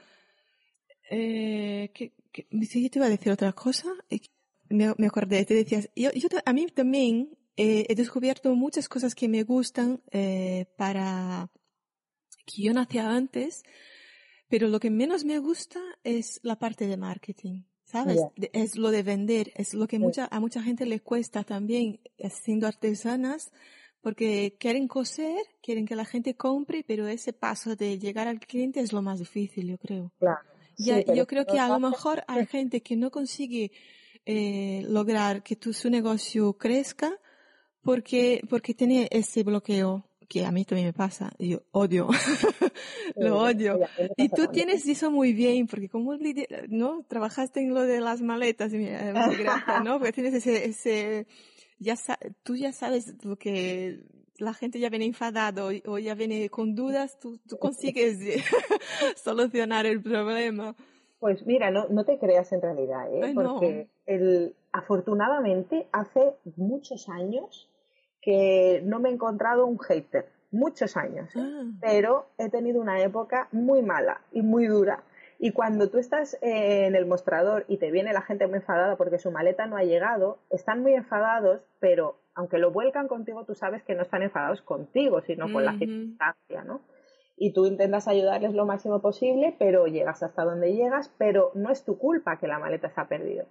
eh, que, que, yo te iba a decir otra cosa. Me, me acordé, te decías, yo, yo a mí también eh, he descubierto muchas cosas que me gustan eh, para que yo no hacía antes, pero lo que menos me gusta es la parte de marketing. ¿Sabes? Es lo de vender, es lo que mucha, a mucha gente le cuesta también siendo artesanas, porque quieren coser, quieren que la gente compre, pero ese paso de llegar al cliente es lo más difícil, yo creo. Claro yo creo que a lo mejor hay gente que no consigue eh, lograr que tu, su negocio crezca porque, porque tiene ese bloqueo que a mí también me pasa, yo odio, lo odio. Y tú tienes eso muy bien, porque como no trabajaste en lo de las maletas, ¿no? Porque tienes ese, ese, ya tú ya sabes lo que la gente ya viene enfadado o ya viene con dudas, tú, tú consigues solucionar el problema. Pues mira, no, no te creas en realidad, ¿eh? porque el, afortunadamente hace muchos años que no me he encontrado un hater, muchos años, ¿eh? ah. pero he tenido una época muy mala y muy dura. Y cuando tú estás en el mostrador y te viene la gente muy enfadada porque su maleta no ha llegado, están muy enfadados, pero aunque lo vuelcan contigo, tú sabes que no están enfadados contigo, sino con la circunstancia, ¿no? Y tú intentas ayudarles lo máximo posible, pero llegas hasta donde llegas, pero no es tu culpa que la maleta se ha perdido.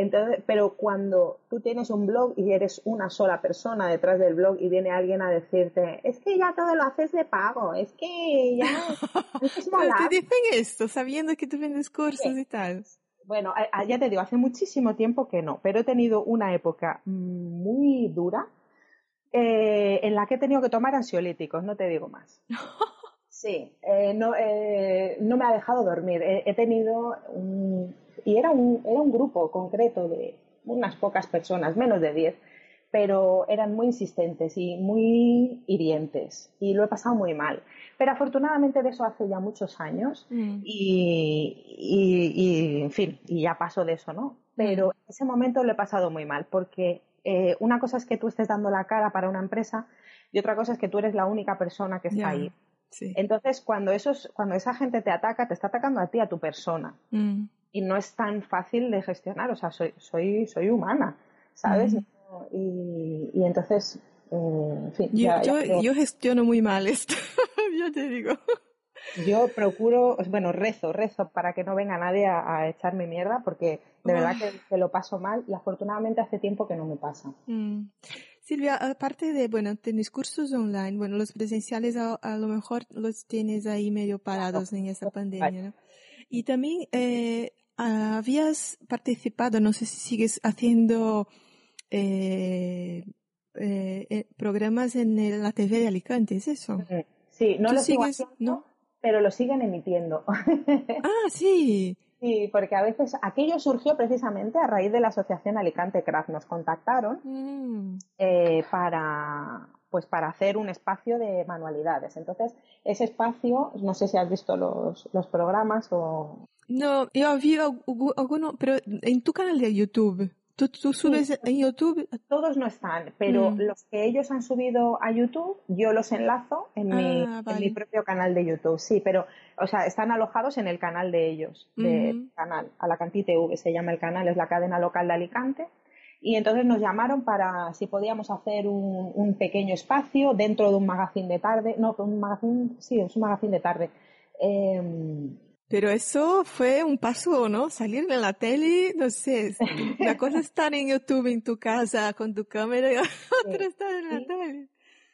Entonces, pero cuando tú tienes un blog y eres una sola persona detrás del blog y viene alguien a decirte, es que ya todo lo haces de pago, es que ya... Es te dicen esto sabiendo que tú vendes cursos y tal. Bueno, ya te digo, hace muchísimo tiempo que no, pero he tenido una época muy dura eh, en la que he tenido que tomar ansiolíticos, no te digo más. Sí, eh, no, eh, no me ha dejado dormir. He, tenido un, y era un, era un grupo concreto de unas pocas personas, menos de 10, pero eran muy insistentes y muy hirientes y lo he pasado muy mal. Pero afortunadamente de eso hace ya muchos años mm. y, en fin, y ya paso de eso, ¿no? Pero mm. en ese momento lo he pasado muy mal porque eh, una cosa es que tú estés dando la cara para una empresa y otra cosa es que tú eres la única persona que está ahí. Entonces, cuando, esos, cuando esa gente te ataca, te está atacando a ti, a tu persona. Mm. Y no es tan fácil de gestionar. O sea, soy, soy, soy humana, ¿sabes? Y, y, entonces yo, gestiono muy mal esto, yo te digo. Yo procuro, bueno, rezo, rezo para que no venga nadie a, echarme mierda porque de verdad que, lo paso mal y afortunadamente hace tiempo que no me pasa. Mm. Silvia, aparte de, bueno, tenéis cursos online, bueno, los presenciales a, lo mejor los tienes ahí medio parados en esta pandemia, ¿no? Y también eh, habías participado, no sé si sigues haciendo eh, eh, eh, programas en la TV de Alicante, ¿es eso? Sí, no lo sigues, ¿no? pero lo siguen emitiendo. ah, sí. Sí, porque a veces aquello surgió precisamente a raíz de la asociación Alicante Craft. Nos contactaron mm. eh, para, pues para hacer un espacio de manualidades. Entonces, ese espacio, no sé si has visto los, los programas o... No, yo vi alguno, pero en tu canal de YouTube. ¿Tú, subes en YouTube? Todos no están, pero mm. los que ellos han subido a YouTube, yo los enlazo en, mi, ah, en, mi, propio canal de YouTube. Sí, pero, o sea, están alojados en el canal de ellos, del canal, Alacantí TV se llama el canal, es la cadena local de Alicante. Y entonces nos llamaron para si podíamos hacer un, un pequeño espacio dentro de un magazine de tarde. No, un magazine, sí, es un magazine de tarde. Eh, pero eso fue un paso, ¿no? Salir de la tele, no sé, la cosa es estar en YouTube en tu casa con tu cámara y otra estar en la tele.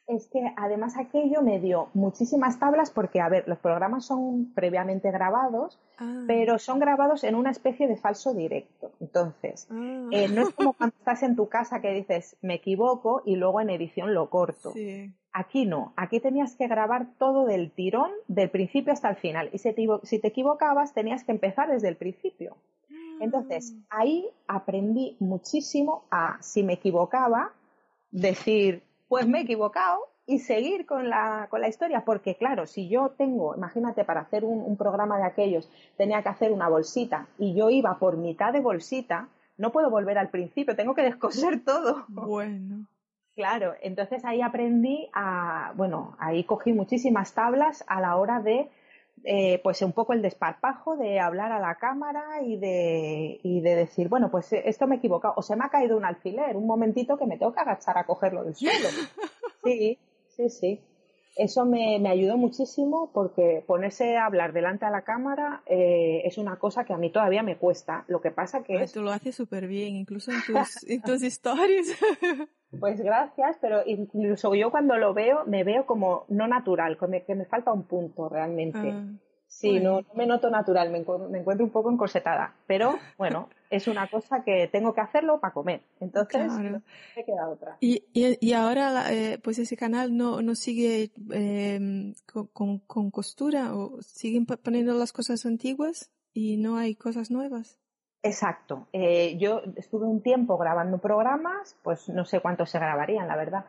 Es que además aquello me dio muchísimas tablas porque, a ver, los programas son previamente grabados, ah. pero son grabados en una especie de falso directo. Entonces, ah. eh, no es como cuando estás en tu casa que dices, me equivoco y luego en edición lo corto. Sí. Aquí no, aquí tenías que grabar todo del tirón, del principio hasta el final. Y si te, equivocabas, tenías que empezar desde el principio. Entonces, ah. ahí aprendí muchísimo a, si me equivocaba, decir, pues me he equivocado y seguir con la, con la historia. Porque, claro, si yo tengo, imagínate, para hacer un, un programa de aquellos, tenía que hacer una bolsita y yo iba por mitad de bolsita, no puedo volver al principio, tengo que descoser todo. Bueno. Claro, entonces ahí aprendí a, bueno, ahí cogí muchísimas tablas a la hora de, eh, pues un poco el desparpajo de hablar a la cámara y de, y de decir, bueno, pues esto me he equivocado, o se me ha caído un alfiler, un momentito que me tengo que agachar a cogerlo del suelo. Sí, sí, sí. Eso me, me ayudó muchísimo porque ponerse a hablar delante de la cámara eh, es una cosa que a mí todavía me cuesta. Lo que pasa que Tú lo haces súper bien, incluso en tus, en tus historias. Pues gracias, pero incluso yo cuando lo veo me veo como no natural, que me, falta un punto realmente. Ah, sí, no, me noto natural, me, encuentro un poco encorsetada, pero bueno, es una cosa que tengo que hacerlo para comer, entonces no me queda otra. Y, y, ahora, eh, pues ese canal no, no sigue eh, con, con costura o siguen poniendo las cosas antiguas y no hay cosas nuevas. Exacto. Eh, yo estuve un tiempo grabando programas, pues no sé cuántos se grabarían, la verdad,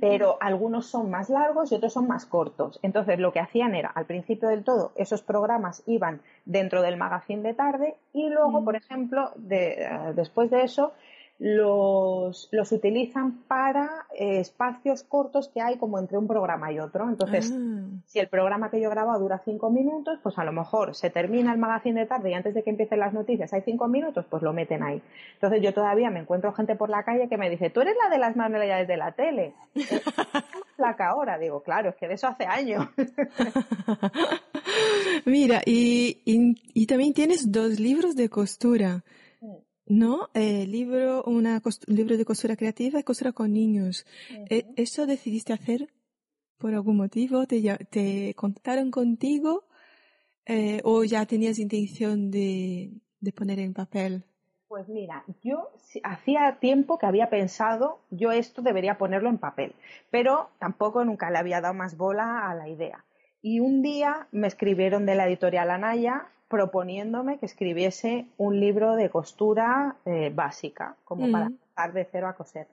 pero algunos son más largos y otros son más cortos. Entonces lo que hacían era, al principio del todo, esos programas iban dentro del magazine de tarde y luego, por ejemplo, eh, después de eso, los, los utilizan para eh, espacios cortos que hay como entre un programa y otro. Entonces, ah. si el programa que yo grabo dura cinco minutos, pues a lo mejor se termina el magazine de tarde y antes de que empiecen las noticias hay cinco minutos, pues lo meten ahí. Entonces yo todavía me encuentro gente por la calle que me dice, tú eres la de las manualidades de la tele. placa ahora, digo, claro, es que de eso hace años. Mira, y, y también tienes dos libros de costura. No, eh, libro, una libro de costura creativa y costura con niños. Eh, ¿Eso decidiste hacer por algún motivo? ¿Te, te contaron contigo eh, o ya tenías intención de, de poner en papel? Pues mira, yo hacía tiempo que había pensado, yo esto debería ponerlo en papel, pero tampoco nunca le había dado más bola a la idea. Y un día me escribieron de la editorial Anaya proponiéndome que escribiese un libro de costura eh, básica, como para empezar de cero a coser.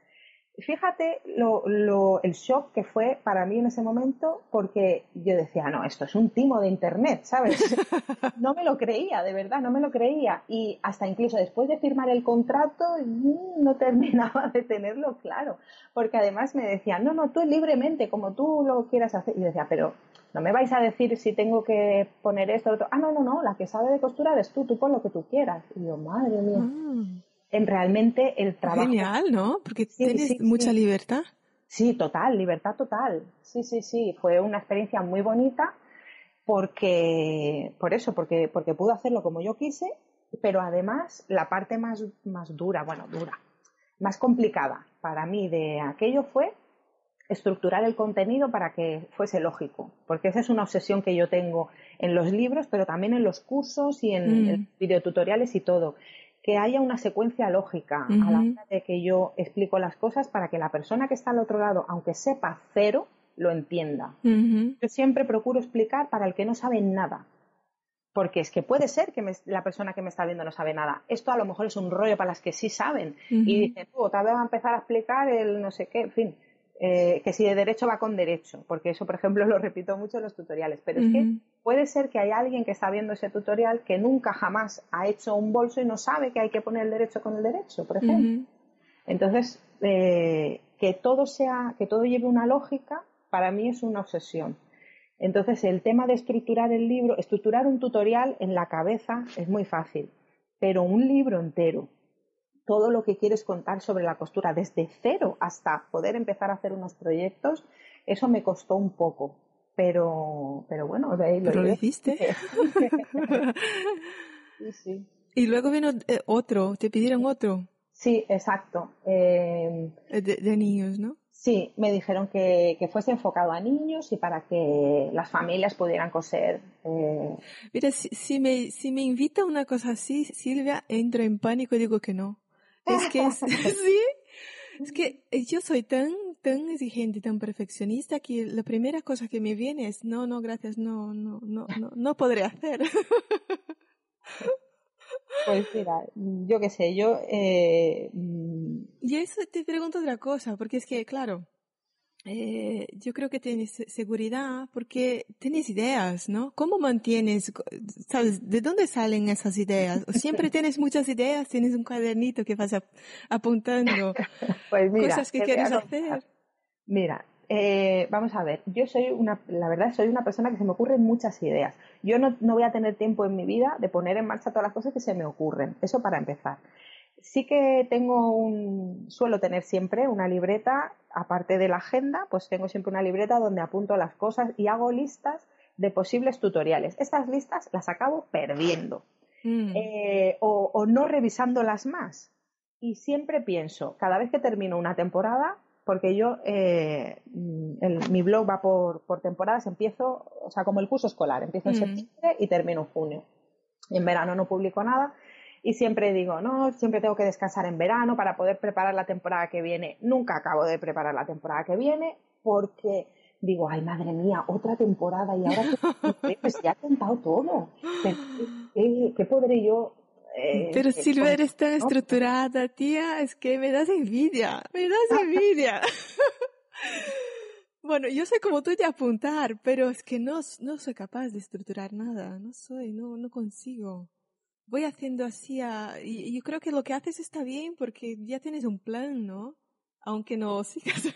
Fíjate lo, lo, el shock que fue para mí en ese momento, porque yo decía, no, esto es un timo de internet, ¿sabes? no me lo creía, de verdad, no me lo creía. Y hasta incluso después de firmar el contrato, mm, no terminaba de tenerlo claro. Porque además me decían, no, no, tú libremente, como tú lo quieras hacer. Y yo decía, pero no me vais a decir si tengo que poner esto o otro. Ah, no, no, no, la que sabe de costura eres tú, tú pon lo que tú quieras. Y yo, madre mía. Ah. En realmente el trabajo. Genial, ¿no? Porque tienes mucha libertad. Sí, total, libertad total. Sí, sí, sí. Fue una experiencia muy bonita porque, por eso, porque, porque pude hacerlo como yo quise, pero además la parte más, más dura, bueno, dura, más complicada para mí de aquello fue estructurar el contenido para que fuese lógico, porque esa es una obsesión que yo tengo en los libros, pero también en los cursos y en, mm. videotutoriales y todo, que haya una secuencia lógica a la hora de que yo explico las cosas para que la persona que está al otro lado, aunque sepa cero, lo entienda. Yo siempre procuro explicar para el que no sabe nada. Porque es que puede ser que la persona que me está viendo no sabe nada. Esto a lo mejor es un rollo para las que sí saben. Y dicen, tú, tal vez va a empezar a explicar el no sé qué, en fin. Eh, que si de derecho va con derecho, porque eso, por ejemplo, lo repito mucho en los tutoriales. Pero es que puede ser que hay alguien que está viendo ese tutorial que nunca jamás ha hecho un bolso y no sabe que hay que poner el derecho con el derecho, por ejemplo. Entonces, eh, que todo sea, que todo lleve una lógica, para mí es una obsesión. Entonces, el tema de estructurar el libro, estructurar un tutorial en la cabeza es muy fácil, pero un libro entero, todo lo que quieres contar sobre la costura desde cero hasta poder empezar a hacer unos proyectos, eso me costó un poco. Pero, pero bueno, de ahí lo, ¿Pero lo hiciste. sí, sí. Y luego vino eh, otro, te pidieron otro. Sí, exacto. Eh, de, niños, ¿no? Sí, me dijeron que, fuese enfocado a niños y para que las familias pudieran coser. Eh... Mira, si, me, si me invita una cosa así, Silvia, entro en pánico y digo que no. Es que es, sí, es que yo soy tan, tan exigente, tan perfeccionista que la primera cosa que me viene es no, no, gracias, no, no, no, no, no podré hacer. Pues mira, yo qué sé, yo... Eh... Y eso te pregunto otra cosa, porque es que, claro, eh, yo creo que tienes seguridad porque tienes ideas, ¿no? ¿Cómo mantienes, sabes, de dónde salen esas ideas? siempre tienes muchas ideas, tienes un cuadernito que vas apuntando pues cosas que quieres hacer. Mira, eh, vamos a ver, yo soy una, la verdad, soy una persona que se me ocurren muchas ideas. Yo no, no voy a tener tiempo en mi vida de poner en marcha todas las cosas que se me ocurren. Eso para empezar sí que tengo un, suelo tener siempre una libreta, aparte de la agenda, pues tengo siempre una libreta donde apunto las cosas y hago listas de posibles tutoriales. Estas listas las acabo perdiendo mm. eh, o, no revisándolas más. Y siempre pienso, cada vez que termino una temporada, porque yo, eh, mi blog va por, temporadas, empiezo, o sea, como el curso escolar, empiezo en mm. septiembre y termino en junio. En verano no publico nada y siempre digo, no, siempre tengo que descansar en verano para poder preparar la temporada que viene. Nunca acabo de preparar la temporada que viene porque digo, ay, madre mía, otra temporada y ahora pues ya he contado todo. ¿Qué, podré yo eh, Pero si lo eres tan estructurada, tía, es que me das envidia, me das envidia. bueno, yo sé como tú de apuntar, pero es que no, no soy capaz de estructurar nada, no soy, no, no consigo voy haciendo así y, yo creo que lo que haces está bien porque ya tienes un plan, ¿no? Aunque no sigas.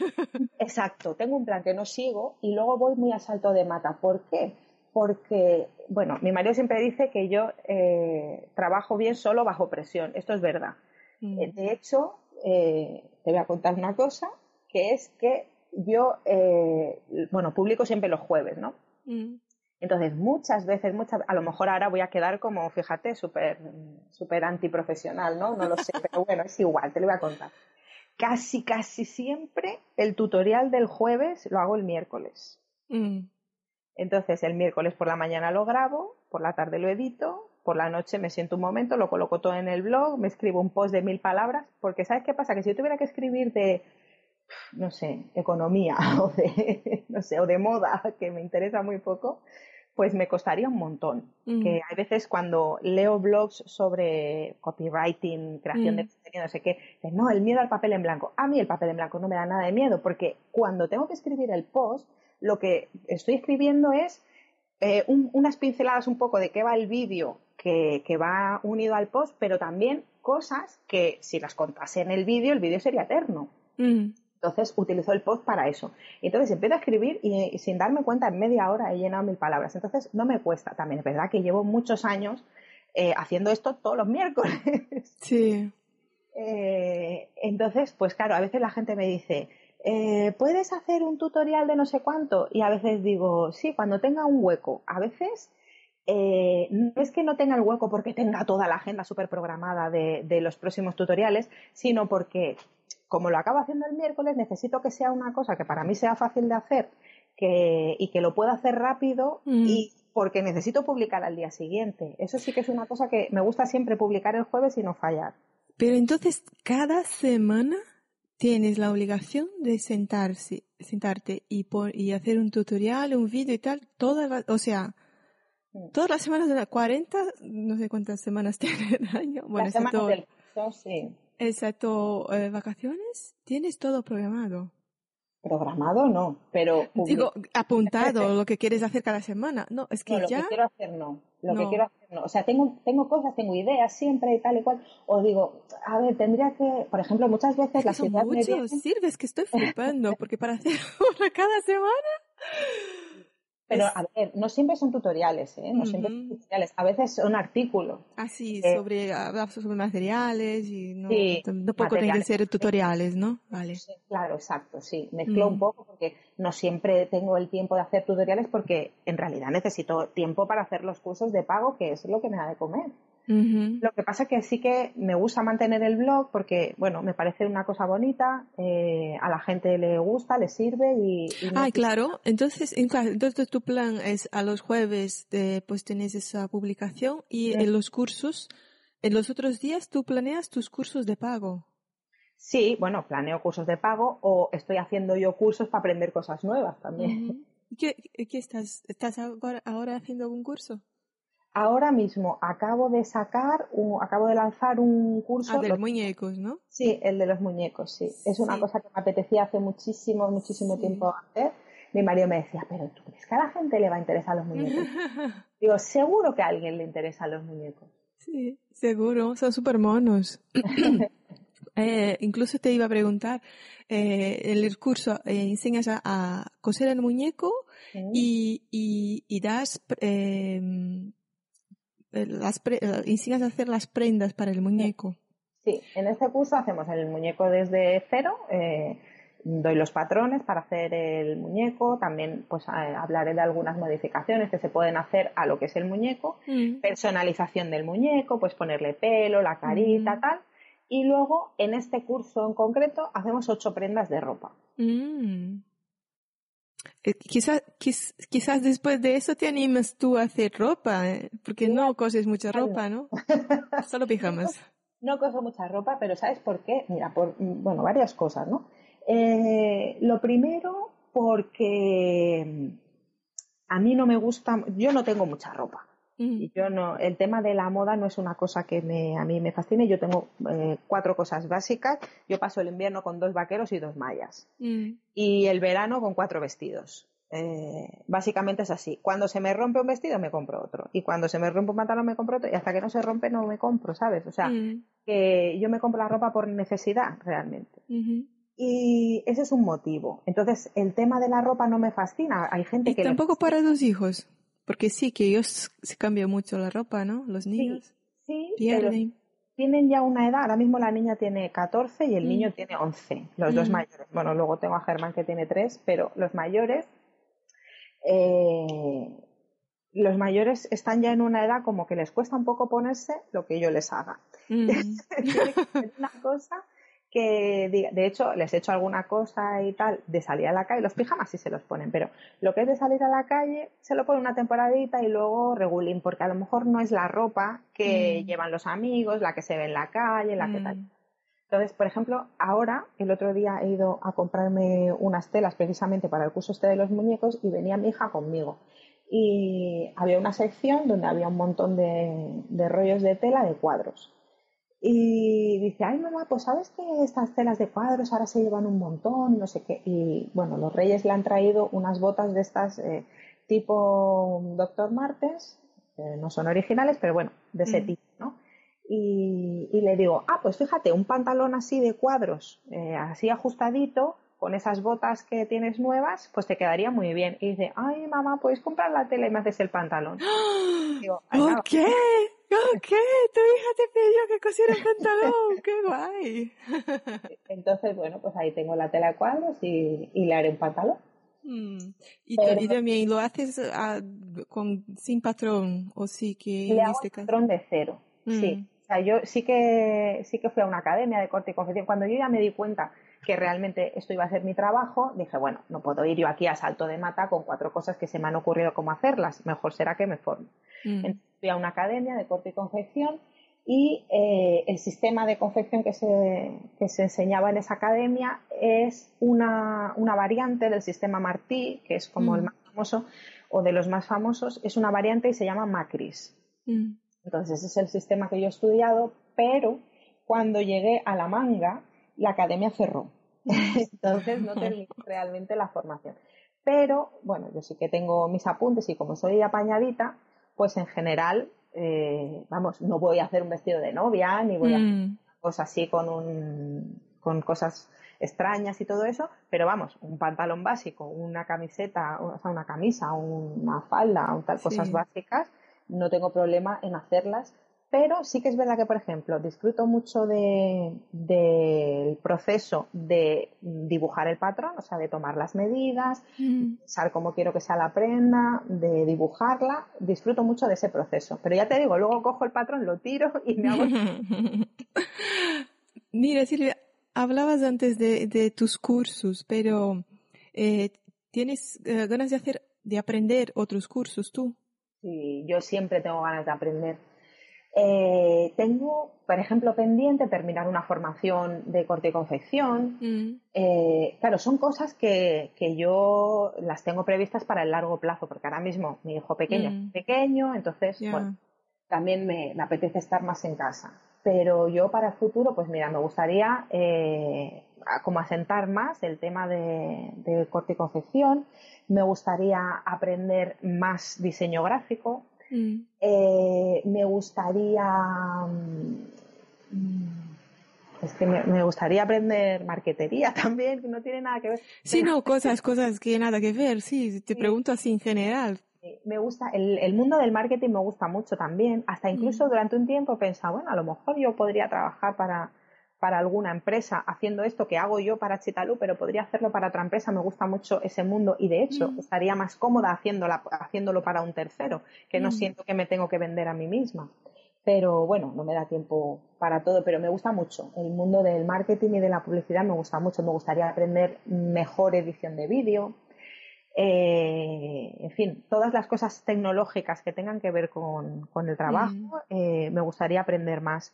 Exacto, tengo un plan que no sigo y luego voy muy a salto de mata. ¿Por qué? Porque, bueno, mi marido siempre dice que yo eh, trabajo bien solo bajo presión. Esto es verdad. Mm. Eh, de hecho, eh, te voy a contar una cosa, que es que yo, bueno, publico siempre los jueves, ¿no? Mm. Entonces, muchas veces, muchas, a lo mejor ahora voy a quedar como, fíjate, súper super antiprofesional, ¿no? No lo sé, pero bueno, es igual, te lo voy a contar. Casi, casi siempre el tutorial del jueves lo hago el miércoles. Mm. Entonces, el miércoles por la mañana lo grabo, por la tarde lo edito, por la noche me siento un momento, lo coloco todo en el blog, me escribo un post de mil palabras, porque ¿sabes qué pasa? Que si yo tuviera que escribir de, no sé, economía o de, no sé, o de moda, que me interesa muy poco, pues me costaría un montón. Mm. Que hay veces cuando leo blogs sobre copywriting, creación de mm. contenido, no sé qué, no, el miedo al papel en blanco. A mí el papel en blanco no me da nada de miedo, porque cuando tengo que escribir el post, lo que estoy escribiendo es eh, unas pinceladas un poco de qué va el vídeo que, va unido al post, pero también cosas que si las contase en el vídeo, el vídeo sería eterno. Mm. Entonces utilizo el post para eso. Entonces empiezo a escribir y, sin darme cuenta en media hora he llenado mil palabras. Entonces no me cuesta. También es verdad que llevo muchos años eh, haciendo esto todos los miércoles. Sí. Eh, entonces, pues claro, a veces la gente me dice, eh, ¿puedes hacer un tutorial de no sé cuánto? Y a veces digo, sí, cuando tenga un hueco. A veces no es que no tenga el hueco porque tenga toda la agenda súper programada de, de, los próximos tutoriales, sino porque como lo acabo haciendo el miércoles, necesito que sea una cosa que para mí sea fácil de hacer que, y que lo pueda hacer rápido mm. y porque necesito publicar al día siguiente. Eso sí que es una cosa que me gusta siempre publicar el jueves y no fallar. Pero entonces, cada semana tienes la obligación de sentarse, sentarte y, por, y hacer un tutorial, un vídeo y tal, todas o sea, mm. todas las semanas de la 40, no sé cuántas semanas tiene el año. Bueno, excepto, del sí. Excepto eh, vacaciones, tienes todo programado. Programado no, pero... Digo, apuntado lo que quieres hacer cada semana. No, es que no, lo que quiero hacer no. Lo que quiero hacer no. O sea, tengo, tengo cosas, tengo ideas siempre y tal y cual. O digo, a ver, tendría que... Por ejemplo, muchas veces es que la son ciudad muchos, sirves que estoy flipando, porque para hacer una cada semana... Pero, a ver, no siempre son tutoriales, ¿eh? No siempre son tutoriales. A veces son artículos. Ah, sí, eh, sobre, sobre materiales y no, sí, tampoco tienen que ser tutoriales, ¿no? Vale. Sí, claro, exacto, sí. Mezclo un poco porque no siempre tengo el tiempo de hacer tutoriales porque en realidad necesito tiempo para hacer los cursos de pago, que es lo que me da de comer. Lo que pasa es que sí que me gusta mantener el blog porque, bueno, me parece una cosa bonita, eh, a la gente le gusta, le sirve y... ah, claro. Entonces, entonces tu plan es a los jueves, de, pues tenés esa publicación y en los cursos, en los otros días tú planeas tus cursos de pago. Sí, bueno, planeo cursos de pago o estoy haciendo yo cursos para aprender cosas nuevas también. ¿Qué, ¿Qué, estás? ¿Estás ahora haciendo algún curso? Ahora mismo acabo de sacar, acabo de lanzar un curso. Ah, de los muñecos, ¿no? Sí, el de los muñecos, sí. Es una cosa que me apetecía hace muchísimo, muchísimo tiempo hacer. Mi marido me decía, pero ¿tú crees que a la gente le va a interesar los muñecos? Digo, seguro que a alguien le interesan los muñecos. Sí, seguro, son súper monos. Eh, incluso te iba a preguntar, eh, en el curso eh, enseñas a, coser el muñeco y, y, das eh, las pre, eh, a hacer las prendas para el muñeco. Sí, en este curso hacemos el muñeco desde cero. Eh, doy los patrones para hacer el muñeco, también pues hablaré de algunas modificaciones que se pueden hacer a lo que es el muñeco, mm. personalización del muñeco, pues ponerle pelo, la carita, mm. tal. Y luego, en este curso en concreto, hacemos ocho prendas de ropa. Mm. Eh, quizás, quizás después de eso te animas tú a hacer ropa, eh, porque no coses mucha ropa, ¿no? Solo pijamas. No, coso mucha ropa, pero ¿sabes por qué? Mira, por, bueno, varias cosas, ¿no? Eh, lo primero, porque a mí no me gusta, yo no tengo mucha ropa. Y yo no, el tema de la moda no es una cosa que me, a mí me fascine. Yo tengo eh, cuatro cosas básicas. Yo paso el invierno con dos vaqueros y dos mallas. Mm. Y el verano con cuatro vestidos. Eh, básicamente es así. Cuando se me rompe un vestido me compro otro. Y cuando se me rompe un pantalón me compro otro. Y hasta que no se rompe no me compro, ¿sabes? O sea, mm. que yo me compro la ropa por necesidad realmente. Y ese es un motivo. Entonces, el tema de la ropa no me fascina. Hay gente y que... Tampoco para los hijos. Porque sí, que ellos se cambian mucho la ropa, ¿no? Los niños. Sí, pierden. tienen ya una edad. Ahora mismo la niña tiene 14 y el mm. niño tiene 11. Los dos mm. mayores. Bueno, luego tengo a Germán que tiene 3, pero los mayores. Eh, los mayores están ya en una edad como que les cuesta un poco ponerse lo que yo les haga. Mm. una cosa que de hecho les he hecho alguna cosa y tal de salir a la calle, los pijamas sí se los ponen, pero lo que es de salir a la calle se lo pone una temporadita y luego regulín, porque a lo mejor no es la ropa que mm. llevan los amigos, la que se ve en la calle, la que tal. Mm. Entonces, por ejemplo, ahora, el otro día he ido a comprarme unas telas precisamente para el curso este de los muñecos y venía mi hija conmigo. Y había una sección donde había un montón de rollos de tela de cuadros. Y dice, ay mamá, pues sabes que estas telas de cuadros ahora se llevan un montón, no sé qué. Y bueno, los reyes le han traído unas botas de estas eh, tipo Dr. Martens, no son originales, pero bueno, de ese tipo, ¿no? Y, le digo, ah, pues fíjate, un pantalón así de cuadros, eh, así ajustadito, con esas botas que tienes nuevas, pues te quedaría muy bien. Y dice, ay mamá, puedes comprar la tela y me haces el pantalón. Digo, ¿Qué? ¿Qué? Tu hija te pidió que cosiera el pantalón. ¡Qué guay! Entonces, bueno, pues ahí tengo la tela de cuadros y, le haré un pantalón. Mm. ¿Y, también lo haces ah, con, sin patrón o sí que le hago este patrón de cero, sí. Mm. O sea, yo sí que, sí que fui a una academia de corte y confección. Cuando yo ya me di cuenta que realmente esto iba a ser mi trabajo, dije, bueno, no puedo ir yo aquí a salto de mata con cuatro cosas que se me han ocurrido cómo hacerlas. Mejor será que me forme. Mm fui a una academia de corte y confección y eh, el sistema de confección que se, que se, enseñaba en esa academia es una, una variante del sistema Martí, que es como el mm. más famoso, o de los más famosos, es una variante y se llama Macris. Mm. Entonces, ese es el sistema que yo he estudiado, pero cuando llegué a la manga, la academia cerró. Entonces, no terminé realmente la formación. Pero, bueno, yo sí que tengo mis apuntes y como soy apañadita, pues en general eh, vamos, no voy a hacer un vestido de novia, ni voy a hacer mm. cosas así con, un, con cosas extrañas y todo eso, pero vamos, un pantalón básico, una camiseta, o sea, una camisa, una falda, o tal, cosas básicas, no tengo problema en hacerlas pero sí que es verdad que, por ejemplo, disfruto mucho del proceso de dibujar el patrón, o sea, de tomar las medidas, mm. saber cómo quiero que sea la prenda, de dibujarla. Disfruto mucho de ese proceso. Pero ya te digo, luego cojo el patrón, lo tiro y me hago. Mira, Silvia, hablabas antes de, tus cursos, pero eh, ¿tienes eh, ganas de hacer, de aprender otros cursos tú? Sí, yo siempre tengo ganas de aprender eh, tengo, por ejemplo, pendiente terminar una formación de corte y confección. Mm. Eh, claro, son cosas que, yo las tengo previstas para el largo plazo, porque ahora mismo mi hijo pequeño es mm. pequeño, entonces, bueno, también me, apetece estar más en casa. Pero yo para el futuro, pues mira, me gustaría eh, como asentar más el tema de, de corte y confección. Me gustaría aprender más diseño gráfico, Mm. Eh, me gustaría. Mm, es que me, gustaría aprender marquetería también, que no tiene nada que ver. Sí, no, cosas, cosas que nada que ver, sí, te pregunto así en general. Me gusta, el, mundo del marketing me gusta mucho también. Hasta incluso mm. durante un tiempo he pensado, bueno, a lo mejor yo podría trabajar para, para alguna empresa haciendo esto que hago yo para Chitalu, pero podría hacerlo para otra empresa. Me gusta mucho ese mundo y de hecho mm. estaría más cómoda haciéndolo para un tercero, que no mm. siento que me tengo que vender a mí misma. Pero bueno, no me da tiempo para todo, pero me gusta mucho. El mundo del marketing y de la publicidad me gusta mucho. Me gustaría aprender mejor edición de vídeo. Eh, en fin, todas las cosas tecnológicas que tengan que ver con, el trabajo, mm. eh, me gustaría aprender más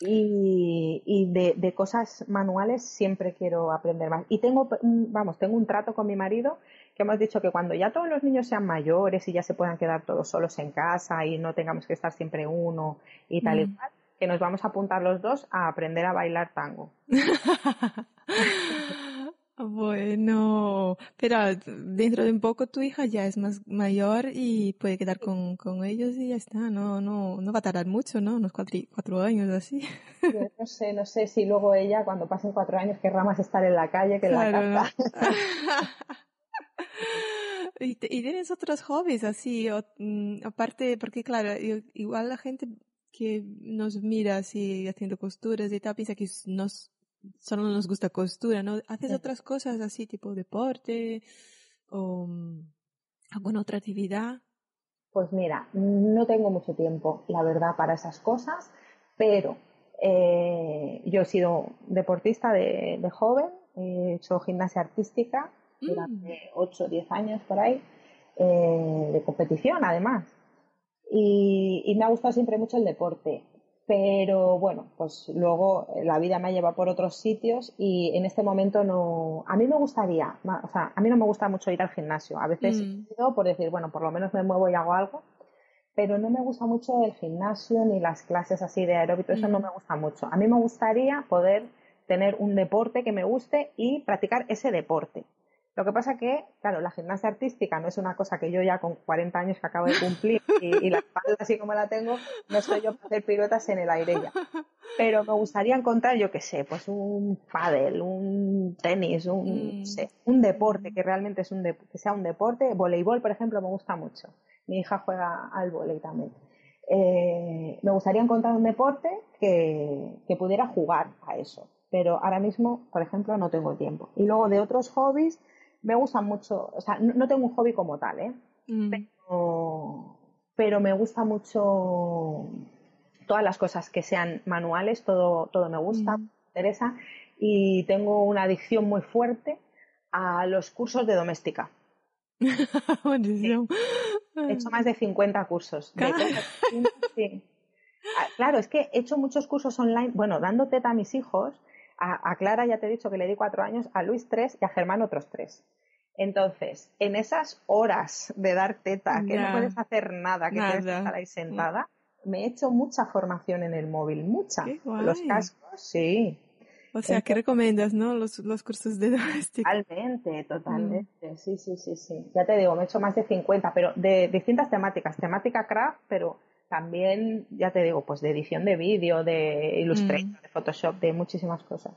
y, de, cosas manuales siempre quiero aprender más. Y tengo, vamos, tengo un trato con mi marido que hemos dicho que cuando ya todos los niños sean mayores y ya se puedan quedar todos solos en casa y no tengamos que estar siempre uno y tal y cual, que nos vamos a apuntar los dos a aprender a bailar tango. Bueno, pero dentro de un poco tu hija ya es más mayor y puede quedar con, con ellos y ya está, no, no, no va a tardar mucho, ¿no? Unos cuatro, cuatro años así. no sé, no sé si luego ella cuando pasen cuatro años querrá más estar en la calle que en la casa. ¿Y, tienes otros hobbies así, mm, aparte, porque claro, igual la gente que nos mira así haciendo costuras y tal piensa que nos solo nos gusta costura, ¿no? ¿Haces otras cosas así, tipo deporte o mm, alguna otra actividad? Pues mira, no tengo mucho tiempo, la verdad, para esas cosas, pero eh, yo he sido deportista de, joven, he hecho gimnasia artística durante 8 o 10 años por ahí, eh, de competición además. y, me ha gustado siempre mucho el deporte pero bueno, pues luego la vida me ha llevado por otros sitios y en este momento no. A mí me gustaría, o sea, a mí no me gusta mucho ir al gimnasio. A veces mm. por decir, bueno, por lo menos me muevo y hago algo, pero no me gusta mucho el gimnasio ni las clases así de aeróbico, eso no mm. me gusta mucho. A mí me gustaría poder tener un deporte que me guste y practicar ese deporte. Lo que pasa que, claro, la gimnasia artística no es una cosa que yo ya con 40 años que acabo de cumplir y, la espalda así como la tengo, no soy yo para hacer piruetas en el aire ya. Pero me gustaría encontrar, yo qué sé, pues un pádel, un tenis, un, mm. un deporte que realmente es un que sea un deporte. Voleibol, por ejemplo, me gusta mucho. Mi hija juega al voleibol también. Eh, me gustaría encontrar un deporte que, que pudiera jugar a eso. Pero ahora mismo, por ejemplo, no tengo tiempo. Y luego de otros hobbies, me gusta mucho, o sea, no, tengo un hobby como tal, ¿eh? Mm. Pero, me gusta mucho todas las cosas que sean manuales, todo, todo me gusta, mm. me interesa y tengo una adicción muy fuerte a los cursos de doméstica. He hecho más de 50 cursos. De sí. Ah, claro, es que he hecho muchos cursos online, bueno, dando teta a mis hijos, a, Clara ya te he dicho que le di cuatro años, a Luis tres y a Germán otros tres. Entonces, en esas horas de dar teta, que no puedes hacer nada, que tienes que estar ahí sentada, me he hecho mucha formación en el móvil, mucha. Los cascos, sí. O sea, ¿qué recomiendas, no? Los, los cursos de doméstica. Totalmente, totalmente. Mm. Sí, sí, sí, sí. Ya te digo, me he hecho más de 50, pero de distintas temáticas. Temática craft, pero también, ya te digo, pues de edición de vídeo, de Illustrator, mm. de Photoshop, de muchísimas cosas.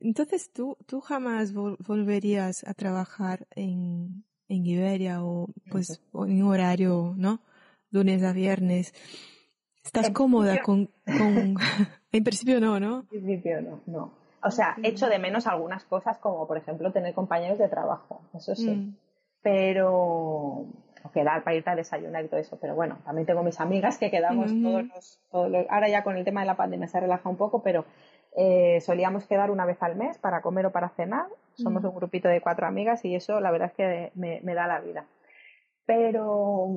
Entonces, ¿tú, tú jamás volverías a trabajar en, en Iberia o pues en horario, ¿no? Lunes a viernes. ¿Estás cómoda con, con... en principio no, ¿no? En principio no, no. O sea, echo de menos algunas cosas como, por ejemplo, tener compañeros de trabajo, eso sí. Mm. Pero, o quedar para irte a desayunar y todo eso. Pero bueno, también tengo mis amigas que quedamos todos, los, todos los... Ahora ya con el tema de la pandemia se relaja un poco, pero eh, solíamos quedar una vez al mes para comer o para cenar. Somos un grupito de cuatro amigas y eso la verdad es que me, me da la vida. Pero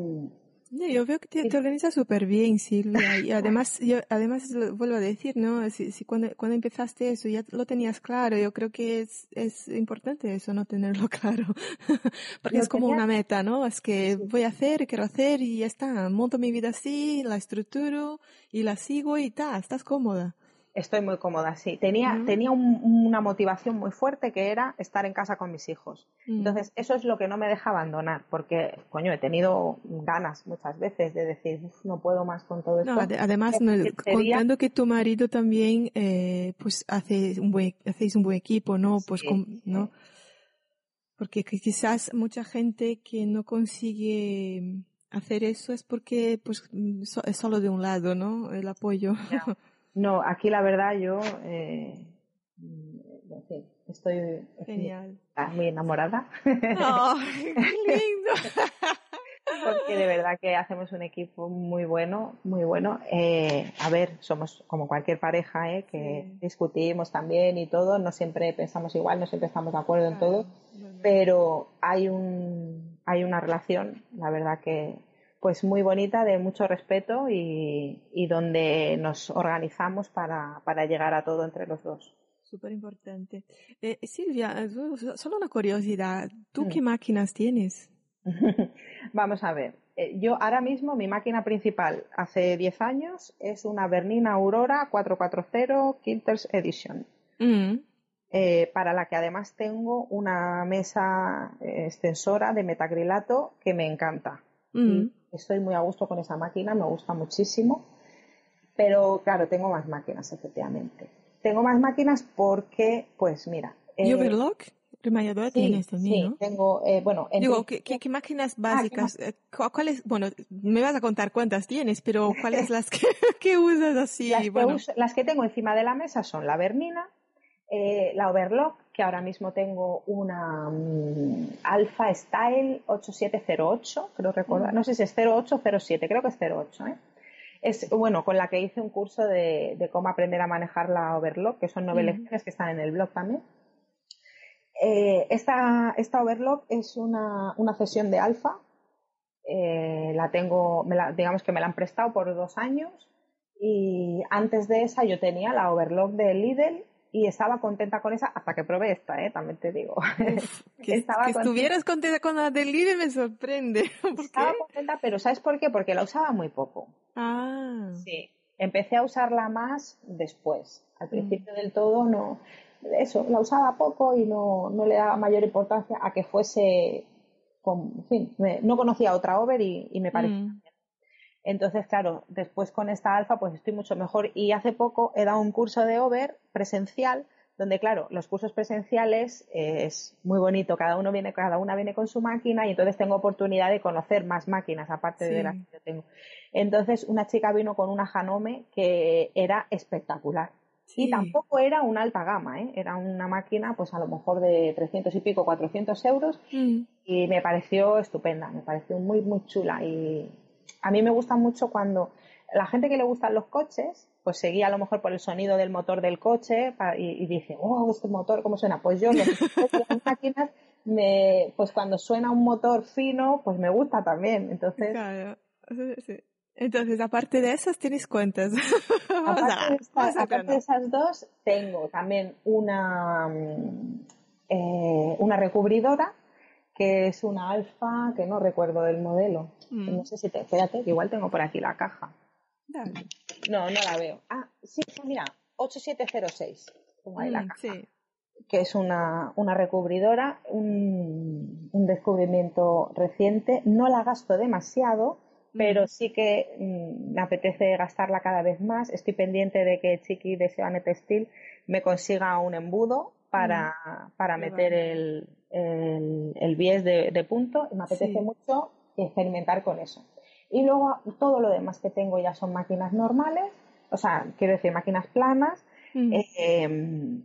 yo veo que te, organizas súper bien, Silvia. Y además, yo, además vuelvo a decir, ¿no? Si, si cuando, cuando empezaste eso ya lo tenías claro, yo creo que es, es importante eso, no tenerlo claro. Porque es como una meta, ¿no? Es que voy a hacer, quiero hacer y ya está. Monto mi vida así, la estructuro y la sigo y ta, estás cómoda. Estoy muy cómoda, sí. Tenía, tenía una motivación muy fuerte que era estar en casa con mis hijos. Mm. Entonces, eso es lo que no me deja abandonar, porque, coño, he tenido ganas muchas veces de decir, no puedo más con todo esto. además, contando que tu marido también, eh, pues, hace un buen, hacéis un buen equipo, ¿no? Pues, ¿no? Porque quizás mucha gente que no consigue hacer eso es porque, pues, es solo de un lado, ¿no? El apoyo. No, aquí la verdad yo eh, estoy, muy enamorada. ¡Oh, qué lindo! Porque de verdad que hacemos un equipo muy bueno, muy bueno. Eh, a ver, somos como cualquier pareja, ¿eh? que discutimos también y todo. No siempre pensamos igual, no siempre estamos de acuerdo en todo, pero hay un hay una relación, la verdad que pues muy bonita, de mucho respeto y, donde nos organizamos para, llegar a todo entre los dos. Súper importante. Eh, Silvia, solo una curiosidad. ¿Tú mm. qué máquinas tienes? Vamos a ver. Eh, yo ahora mismo mi máquina principal hace 10 años es una Bernina Aurora 440 Kilters Edition. Mm. Eh, para la que además tengo una mesa extensora de metacrilato que me encanta. Mm. Estoy muy a gusto con esa máquina, me gusta muchísimo. Pero claro, tengo más máquinas, efectivamente. Tengo más máquinas porque, pues mira. ¿Y eh, Overlock? sí, tienes también, sí, tengo, eh, bueno... Digo, ¿qué, qué, máquinas ah, básicas? Eh, ¿Cuáles? Bueno, me vas a contar cuántas tienes, pero ¿cuáles las que, que usas así? Las, que las que tengo encima de la mesa son la Bernina, eh, la Overlock, que ahora mismo tengo una um, Alpha Style 8708, creo recordar, no sé si es 08 o 07, creo que es 08. ¿eh? Es, bueno, con la que hice un curso de, cómo aprender a manejar la Overlock, que son nueve lecciones que están en el blog también. Eh, esta, esta Overlock es una, una cesión de Alpha. la tengo, digamos que me la han prestado por dos años. Y antes de esa yo tenía la Overlock de Lidl y estaba contenta con esa hasta que probé esta, ¿eh? también te digo. que, estuvieras contenta con la del líder me sorprende. estaba contenta, pero ¿sabes por qué? Porque la usaba muy poco. Ah. Sí, empecé a usarla más después. Al mm. principio del todo no, eso, la usaba poco y no, no le daba mayor importancia a que fuese, con, en fin, no conocía otra over y, me parecía mm. Entonces, claro, después con esta alfa pues estoy mucho mejor y hace poco he dado un curso de over presencial donde claro, los cursos presenciales es muy bonito, cada uno viene, cada una viene con su máquina y entonces tengo oportunidad de conocer más máquinas aparte de las que yo tengo. Entonces una chica vino con una Janome que era espectacular. Y tampoco era una alta gama, ¿eh? era una máquina pues a lo mejor de 300 y pico, 400 euros mm. y me pareció estupenda, me pareció muy, muy chula y, a mí me gusta mucho cuando la gente que le gustan los coches, pues seguía a lo mejor por el sonido del motor del coche y, dice, oh, este motor, ¿cómo suena? Pues yo, las máquinas, me, pues cuando suena un motor fino, pues me gusta también. Entonces, Entonces, aparte de esas, tienes cuentas. aparte, de, esas dos, tengo también una, mm, eh, una recubridora que es una alfa, que no recuerdo el modelo. Mm. No sé si te, fíjate, que igual tengo por aquí la caja. No, no la veo. Ah, sí, mira, 8706. Pongo ahí la mm, caja. Que es una, una recubridora, un, un, descubrimiento reciente. No la gasto demasiado, pero sí que mm, me apetece gastarla cada vez más. Estoy pendiente de que Chiqui de Sebane Textil me consiga un embudo para, para meter el, el, el bies de, punto y me apetece mucho experimentar con eso. Y luego todo lo demás que tengo ya son máquinas normales, o sea, quiero decir máquinas planas. Mm. Em,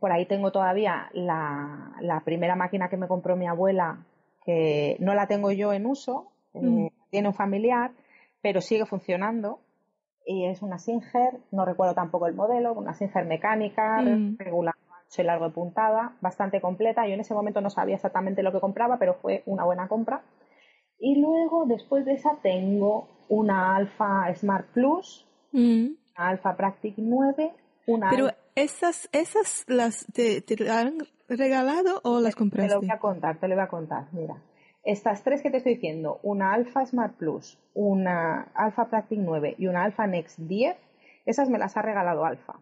por ahí tengo todavía la, la, primera máquina que me compró mi abuela, que no la tengo yo en uso, eh, tiene un familiar, pero sigue funcionando. Y es una Singer, no recuerdo tampoco el modelo, una Singer mecánica, regular soy largo de puntada, bastante completa. Yo en ese momento no sabía exactamente lo que compraba, pero fue una buena compra. Y luego, después de esa, tengo una Alpha Smart Plus, mm. una Alpha Practic 9, una... Pero esas, esas las te, han regalado o las compraste? Te lo voy a contar, te lo voy a contar, mira. Estas tres que te estoy diciendo, una Alpha Smart Plus, una Alpha Practic 9 y una Alpha Next 10, esas me las ha regalado Alpha.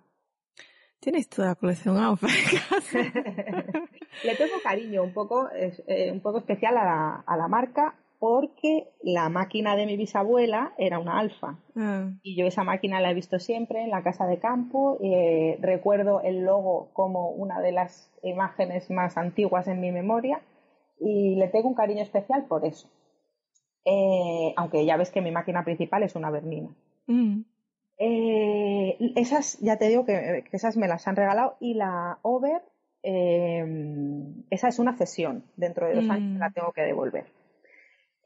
Tienes toda la colección Alfa Le tengo cariño un poco, eh, un poco especial a la, a la, marca porque la máquina de mi bisabuela era una alfa. Ah. Y yo esa máquina la he visto siempre en la casa de campo. Eh, recuerdo el logo como una de las imágenes más antiguas en mi memoria y le tengo un cariño especial por eso. Eh, aunque ya ves que mi máquina principal es una Bernina. Mm. Eh, esas, ya te digo que, esas me las han regalado y la Over, em, esa es una cesión. Dentro de dos años la mm. tengo que devolver.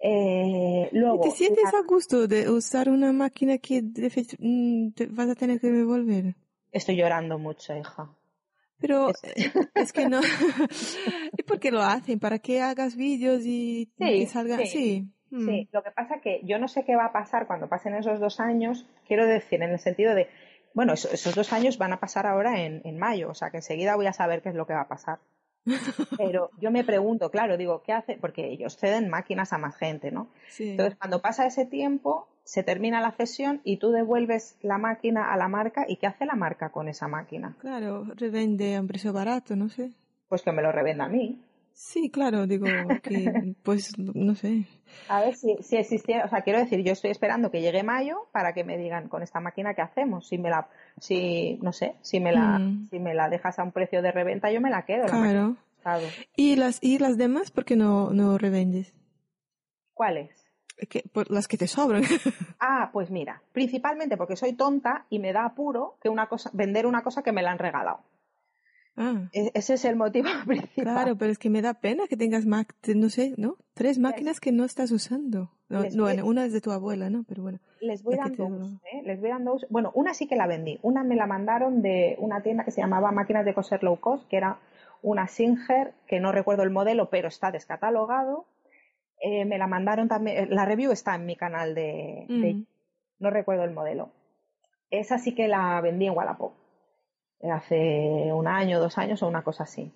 Eh, luego, ¿Te sientes a gusto de usar una máquina que mm, vas a tener que devolver? Estoy llorando mucho, hija. Pero es, que no. ¿Y por qué lo hacen? ¿Para que hagas vídeos y que salgan? sí. Sí, mm. lo que pasa que yo no sé qué va a pasar cuando pasen esos dos años, quiero decir, en el sentido de, bueno, esos, dos años van a pasar ahora en, en, mayo, o sea que enseguida voy a saber qué es lo que va a pasar. Pero yo me pregunto, claro, digo, ¿qué hace? Porque ellos ceden máquinas a más gente, ¿no? Entonces, cuando pasa ese tiempo, se termina la cesión y tú devuelves la máquina a la marca, ¿y qué hace la marca con esa máquina? Claro, revende a un precio barato, no sé. Pues que me lo revenda a mí. Sí, claro, digo que, pues, no sé. A ver si, si existiera, o sea, quiero decir, yo estoy esperando que llegue mayo para que me digan con esta máquina qué hacemos. Si me la, si, no sé, si me la, mm. si me la dejas a un precio de reventa, yo me la quedo. Claro. ¿Y las, y las demás por qué no, no revendes? ¿Cuáles? Que, por las que te sobran. ah, pues mira, principalmente porque soy tonta y me da apuro que una cosa, vender una cosa que me la han regalado. Ah. E-, ese es el motivo principal. Claro, pero es que me da pena que tengas, no sé, ¿no? Tres máquinas que no estás usando. No, bueno, una es de tu abuela, ¿no? Pero bueno. Les voy dando uso, ¿eh? Les voy dando Bueno, una sí que la vendí. Una me la mandaron de una tienda que se llamaba Máquinas de Coser Low Cost, que era una Singer, que no recuerdo el modelo, pero está descatalogado. Eh, me la mandaron también, eh, la review está en mi canal de, de, mm. no recuerdo el modelo. Esa sí que la vendí en Wallapop hace un año, dos años o una cosa así.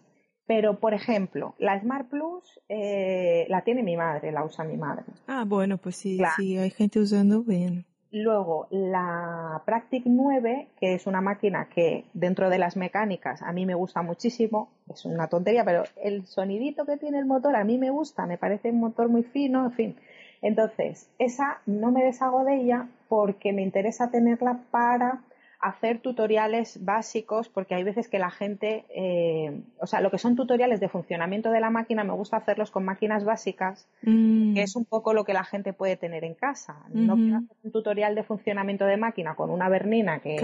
Pero, por ejemplo, la Smart Plus eh, la tiene mi madre, la usa mi madre. Ah, bueno, pues sí, sí, hay gente usando bien. Luego, la Practic 9, que es una máquina que dentro de las mecánicas a mí me gusta muchísimo, es una tontería, pero el sonidito que tiene el motor a mí me gusta, me parece un motor muy fino, en fin. Entonces, esa no me deshago de ella porque me interesa tenerla para hacer tutoriales básicos porque hay veces que la gente, eh, o sea, lo que son tutoriales de funcionamiento de la máquina, me gusta hacerlos con máquinas básicas, mm. que es un poco lo que la gente puede tener en casa. No quiero hacer un tutorial de funcionamiento de máquina con una bernina que,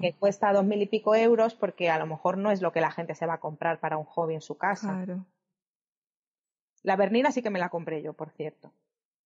que, cuesta dos mil y pico euros porque a lo mejor no es lo que la gente se va a comprar para un hobby en su casa. La bernina sí que me la compré yo, por cierto.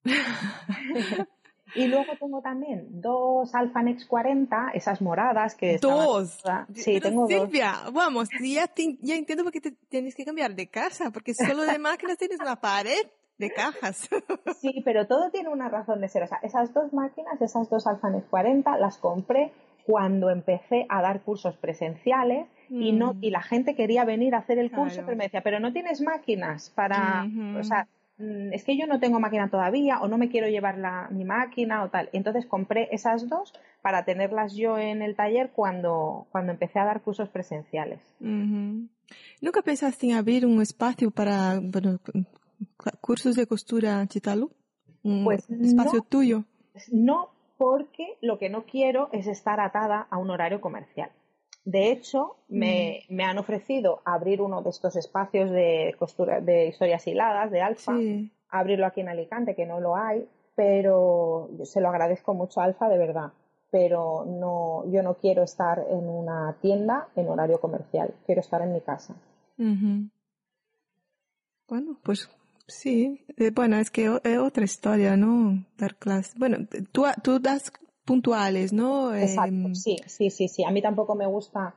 Y luego tengo también dos Alpha Nex 40, esas moradas que Dos. Sí, tengo Silvia, vamos, ya, ya entiendo por qué te tienes que cambiar de casa, porque solo de máquinas tienes una pared de cajas. Sí, pero todo tiene una razón de ser. O sea, esas dos máquinas, esas dos Alphanet 40, las compré cuando empecé a dar cursos presenciales y no mm. y la gente quería venir a hacer el curso, pero me decía, pero no tienes máquinas para, o sea, mm, es que yo no tengo máquina todavía o no me quiero llevar la, mi máquina o tal. Entonces compré esas dos para tenerlas yo en el taller cuando, cuando empecé a dar cursos presenciales. ¿Nunca pensaste en abrir un espacio para cursos de costura Chitalu? Un pues espacio tuyo. No, porque lo que no quiero es estar atada a un horario comercial. De hecho, me, mm. han ofrecido abrir uno de estos espacios de costura, de historias hiladas, de alfa, abrirlo aquí en Alicante, que no lo hay, pero se lo agradezco mucho a Alfa, de verdad. Pero no, yo no quiero estar en una tienda en horario comercial, quiero estar en mi casa. Bueno, pues Sí, eh, bueno, es que es otra historia, ¿no? Dar clases. Bueno, tú, tú das puntuales, ¿no? Exacto, em, sí, sí, sí, sí. A mí tampoco me gusta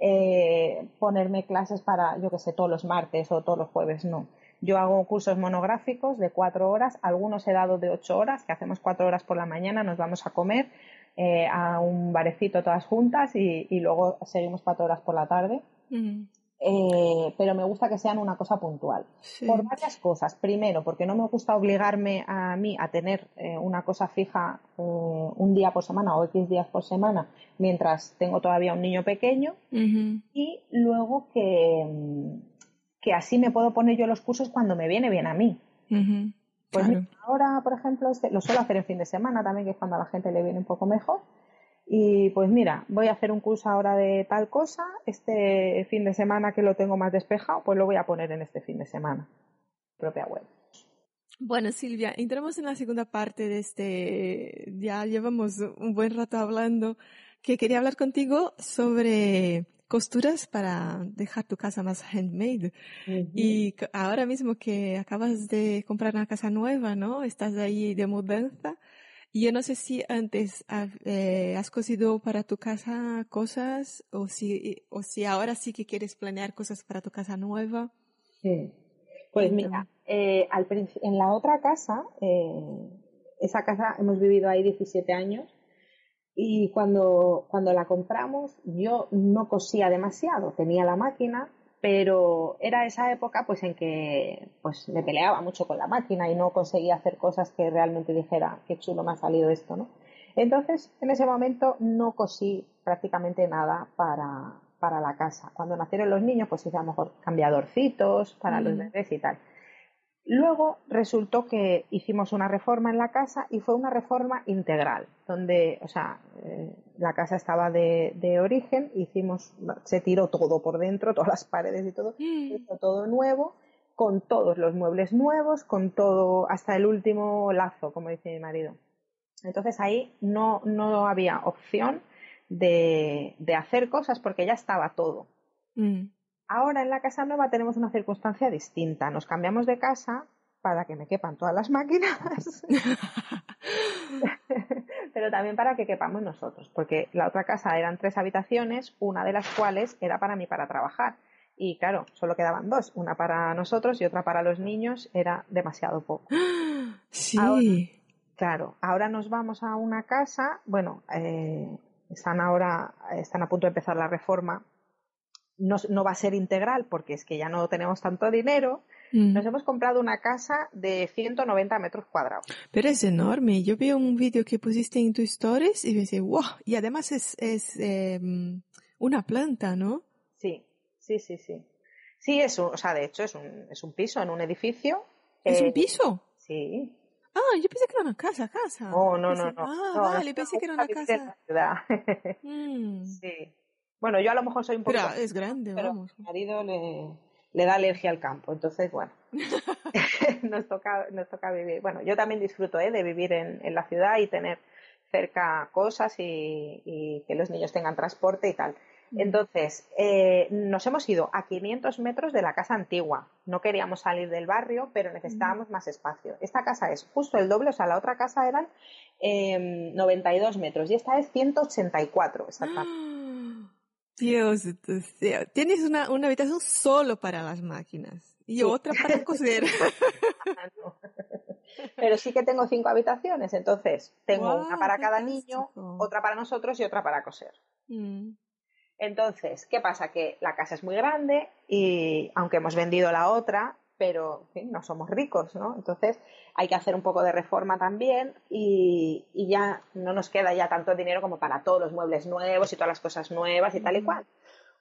eh, ponerme clases para, yo que sé, todos los martes o todos los jueves, no. Yo hago cursos monográficos de cuatro horas, algunos he dado de ocho horas, que hacemos cuatro horas por la mañana, nos vamos a comer eh, a un barecito todas juntas y, luego seguimos cuatro horas por la tarde. Eh, pero me gusta que sean una cosa puntual. Por varias cosas. Primero, porque no me gusta obligarme a mí a tener eh, una cosa fija eh, un día por semana o X días por semana mientras tengo todavía un niño pequeño. Y luego que, que así me puedo poner yo los cursos cuando me viene bien a mí. Pues ahora, por ejemplo, lo suelo hacer en fin de semana también, que es cuando a la gente le viene un poco mejor. Y pues mira, voy a hacer un curso ahora de tal cosa, este fin de semana que lo tengo más despejado, pues lo voy a poner en este fin de semana, propia web. Bueno, Silvia, entramos en la segunda parte de este, ya llevamos un buen rato hablando, que quería hablar contigo sobre costuras para dejar tu casa más handmade. Y ahora mismo que acabas de comprar una casa nueva, ¿no? Estás ahí de mudanza. Yo no sé si antes eh, has cosido para tu casa cosas o si, o si ahora sí que quieres planear cosas para tu casa nueva. Sí. Pues mira, eh, al, en la otra casa, eh, esa casa hemos vivido ahí 17 años y cuando, cuando la compramos yo no cosía demasiado, tenía la máquina, pero era esa época pues en que pues me peleaba mucho con la máquina y no conseguía hacer cosas que realmente dijera qué chulo me ha salido esto, ¿no? Entonces, en ese momento no cosí prácticamente nada para, para la casa. Cuando nacieron los niños, pues hice a lo mejor cambiadorcitos para los mm. bebés y tal. Luego resultó que hicimos una reforma en la casa y fue una reforma integral, donde, o sea, eh, la casa estaba de, origen, hicimos, se tiró todo por dentro, todas las paredes y todo, mm. hizo todo nuevo, con todos los muebles nuevos, con todo, hasta el último lazo, como dice mi marido. Entonces ahí no, no había opción de, de hacer cosas porque ya estaba todo. Mm. Ahora en la casa nueva tenemos una circunstancia distinta. Nos cambiamos de casa para que me quepan todas las máquinas, pero también para que quepamos nosotros, porque la otra casa eran tres habitaciones, una de las cuales era para mí para trabajar. Y claro, solo quedaban dos, una para nosotros y otra para los niños, era demasiado poco. Sí. claro, ahora nos vamos a una casa, bueno, eh, están ahora, están a punto de empezar la reforma no, va a ser integral porque es que ya no tenemos tanto dinero. Mm. Nos hemos comprado una casa de 190 metros cuadrados. Pero es enorme. Yo vi un vídeo que pusiste en tu stories y me dice, wow, y además es, es em, una planta, ¿no? Sí, sí, sí, sí. Sí, es un, o sea, de hecho es un, es un piso en un edificio. ¿Es un piso? Sí. Ah, yo pensé que era una casa, casa. Oh, no, no, no. Ah, vale, pensé que era una casa. Mm. Sí. Bueno, yo a lo mejor soy un poco... Pero es grande, pero vamos. mi marido le, le da alergia al campo, entonces, bueno, nos, toca, nos toca vivir. Bueno, yo también disfruto ¿eh? de vivir en, en, la ciudad y tener cerca cosas y, y, que los niños tengan transporte y tal. Mm. Entonces, eh, nos hemos ido a 500 metros de la casa antigua. No queríamos salir del barrio, pero necesitábamos mm. más espacio. Esta casa es justo el doble, o sea, la otra casa eran eh, 92 metros y esta es 184 exactamente. Dios, tienes una, una habitación solo para las máquinas y otra para coser. Pero sí que tengo cinco habitaciones, entonces tengo una para cada niño, otra para nosotros y otra para coser. Mm. Entonces, ¿qué pasa? Que la casa es muy grande y aunque hemos vendido la otra, pero no somos ricos, ¿no? Entonces hay que hacer un poco de reforma también y, ya no nos queda ya tanto dinero como para todos los muebles nuevos y todas las cosas nuevas y tal y cual.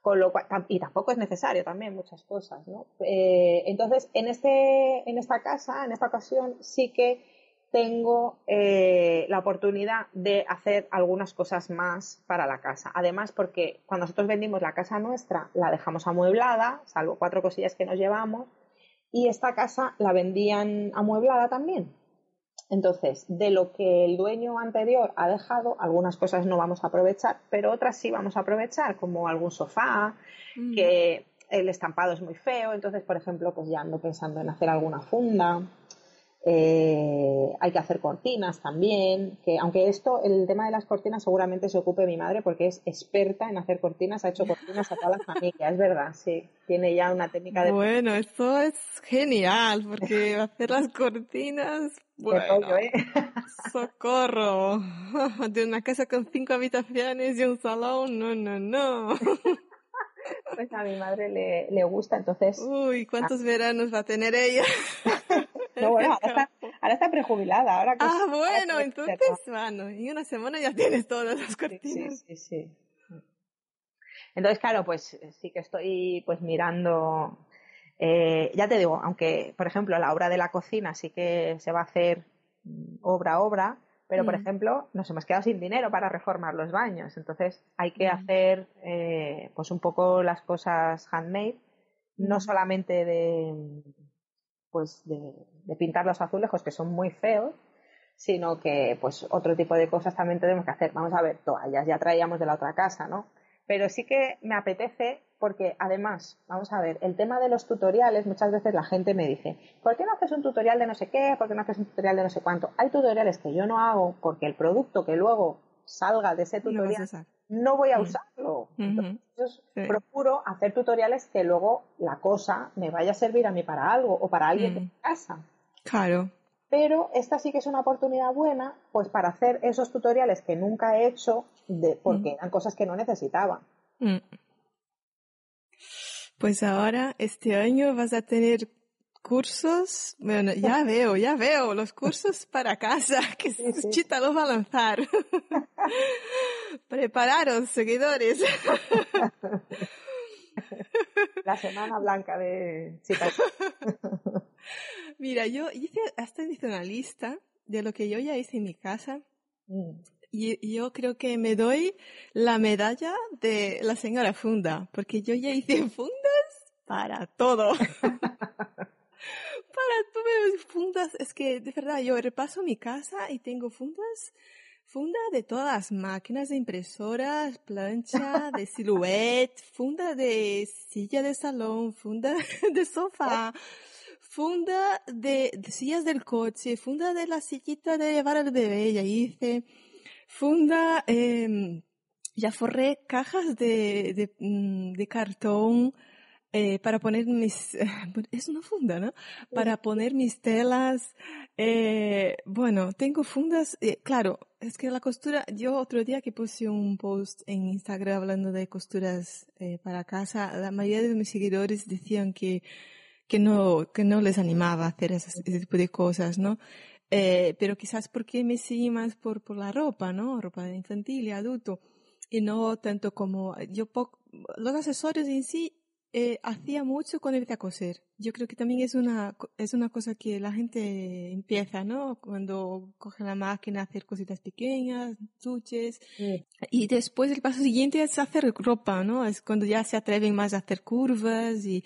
Con lo cual, y tampoco es necesario también muchas cosas, ¿no? Eh, entonces, en, este, en esta casa, en esta ocasión, sí que tengo eh, la oportunidad de hacer algunas cosas más para la casa. Además, porque cuando nosotros vendimos la casa nuestra, la dejamos amueblada, salvo cuatro cosillas que nos llevamos, y esta casa la vendían amueblada también. Entonces, de lo que el dueño anterior ha dejado, algunas cosas no vamos a aprovechar, pero otras sí vamos a aprovechar, como algún sofá, mm. que el estampado es muy feo, entonces, por ejemplo, pues ya ando pensando en hacer alguna funda. Eh, hay que hacer cortinas también, que aunque esto, el tema de las cortinas seguramente se ocupe mi madre porque es experta en hacer cortinas, ha hecho cortinas a toda la familia, es verdad, sí, tiene ya una técnica de... Bueno, esto es genial porque hacer las cortinas, bueno, ¿eh? socorro, de una casa con cinco habitaciones y un salón, no, no, no. Pues a mi madre le, le gusta, entonces... Uy, ¿cuántos veranos va a tener ella? No, bueno, ahora está, prejubilada. Ahora ah, bueno, entonces, bueno, en una semana ya tienes todas las cortinas. Sí, sí, sí. Entonces, claro, pues sí que estoy pues mirando. Eh, ya te digo, aunque, por ejemplo, la obra de la cocina sí que se va a hacer mm, obra a obra, pero, por mm. ejemplo, nos hemos quedado sin dinero para reformar los baños. Entonces, hay que mm. hacer eh, pues un poco las cosas handmade, no solamente de pues de, pintar los azulejos que son muy feos, sino que pues otro tipo de cosas también tenemos que hacer. Vamos a ver, toallas ya traíamos de la otra casa, ¿no? Pero sí que me apetece porque además, vamos a ver, el tema de los tutoriales, muchas veces la gente me dice, ¿por qué no haces un tutorial de no sé qué? ¿Por qué no haces un tutorial de no sé cuánto? Hay tutoriales que yo no hago porque el producto que luego salga de ese tutorial no voy a mm. usarlo. Entonces, procuro hacer tutoriales que luego la cosa me vaya a servir a mí para algo o para alguien de mm. casa. Claro. Pero esta sí que es una oportunidad buena, pues para hacer esos tutoriales que nunca he hecho, de, porque mm. eran cosas que no necesitaba. Pues ahora, este año vas a tener cursos, bueno, ya veo, ya veo, los cursos para casa, que Chita los va a lanzar. Prepararos, seguidores. La semana blanca de Chita. Mira, yo hice, hasta hice una lista de lo que yo ya hice en mi casa. Mm. Y yo creo que me doy la medalla de la señora Funda, porque yo ya hice fundas para todo. para tuve fundas, es que de verdad yo repaso mi casa y tengo fundas, funda de todas las máquinas de impresoras, plancha de silhouette, funda de silla de salón, funda de sofá, funda de, sillas del coche, funda de la sillita de llevar al bebé, ya hice, funda, eh, ya forré cajas de, de, mm, de cartón, eh, para poner mis, es una funda, ¿no? Para poner mis telas, eh, bueno, tengo fundas, eh, claro, es que la costura, yo otro día que puse un post en Instagram hablando de costuras para casa, la mayoría de mis seguidores decían que, que no, que no les animaba a hacer ese, tipo de cosas, ¿no? Eh, pero quizás porque me seguí más por, por la ropa, ¿no? Ropa infantil y adulto. Y no tanto como, yo los accesorios en sí eh, hacía mucho con el de coser. Yo creo que también es una, es una cosa que la gente empieza, ¿no? Cuando coge la máquina a hacer cositas pequeñas, tuches. Y después el paso siguiente es hacer ropa, ¿no? Es cuando ya se atreven más a hacer curvas y,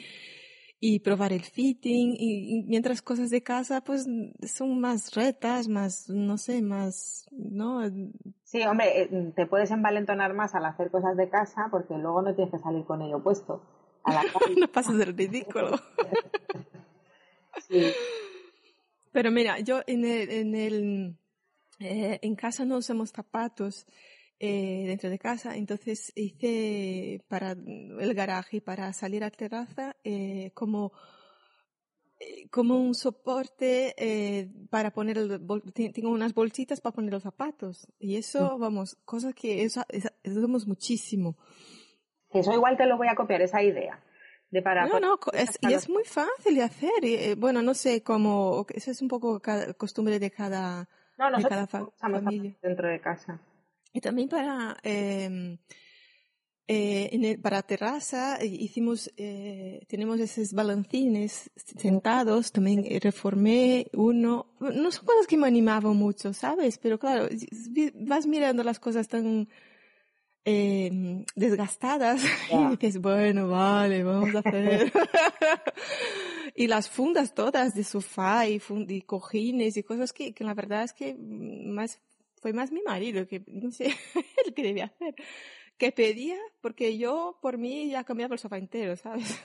y probar el fitting. Y, mientras cosas de casa, pues son más retas, más, no sé, más, ¿no? Sí, hombre, eh, te puedes envalentonar más al hacer cosas de casa porque luego no tienes que salir con ello puesto. no pasas del ridículo. Pero mira, yo en el, en el, eh, en casa no usamos zapatos eh, dentro de casa. Entonces hice para el garaje y para salir a la terraza eh, como eh, como un soporte eh, para poner el, tengo unas bolsitas para poner los zapatos y eso Mm. vamos cosas que eso, eso, usamos muchísimo Eso igual te lo voy a copiar, esa idea. De para no no es, y es muy fácil de hacer y, eh, bueno no sé cómo eso es un poco cada, costumbre de cada no, de cada fa- familia dentro de casa. Y también para, eh, eh, en el- para terraza eh, hicimos, eh, tenemos esos balancines sentados, también reformé uno, no son cosas que me animaban mucho, ¿sabes? Pero claro, vas mirando las cosas tan eh, desgastadas Ya. y dices, bueno, vale, vamos a hacer. y las fundas todas de sofá y, fun- y cojines y cosas que, que la verdad es que más fue más mi marido que no sé el que debía hacer que pedía porque yo por mí ya cambiaba el sofá entero sabes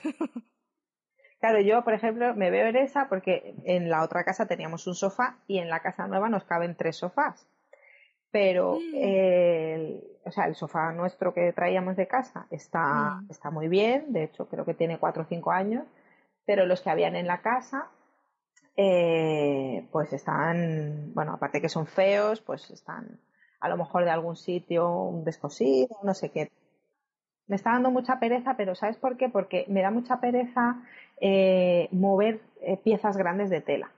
Claro, yo, por ejemplo, me veo en esa porque en la otra casa teníamos un sofá y en la casa nueva nos caben tres sofás. Pero, Mm. el, o sea, el sofá nuestro que traíamos de casa está, Mm. está muy bien, de hecho creo que tiene cuatro o cinco años, pero los que habían en la casa, eh, pues están, bueno, aparte que son feos, pues están a lo mejor de algún sitio un descosido, no sé qué. Me está dando mucha pereza, pero ¿sabes por qué? Porque me da mucha pereza eh, mover eh, piezas grandes de tela.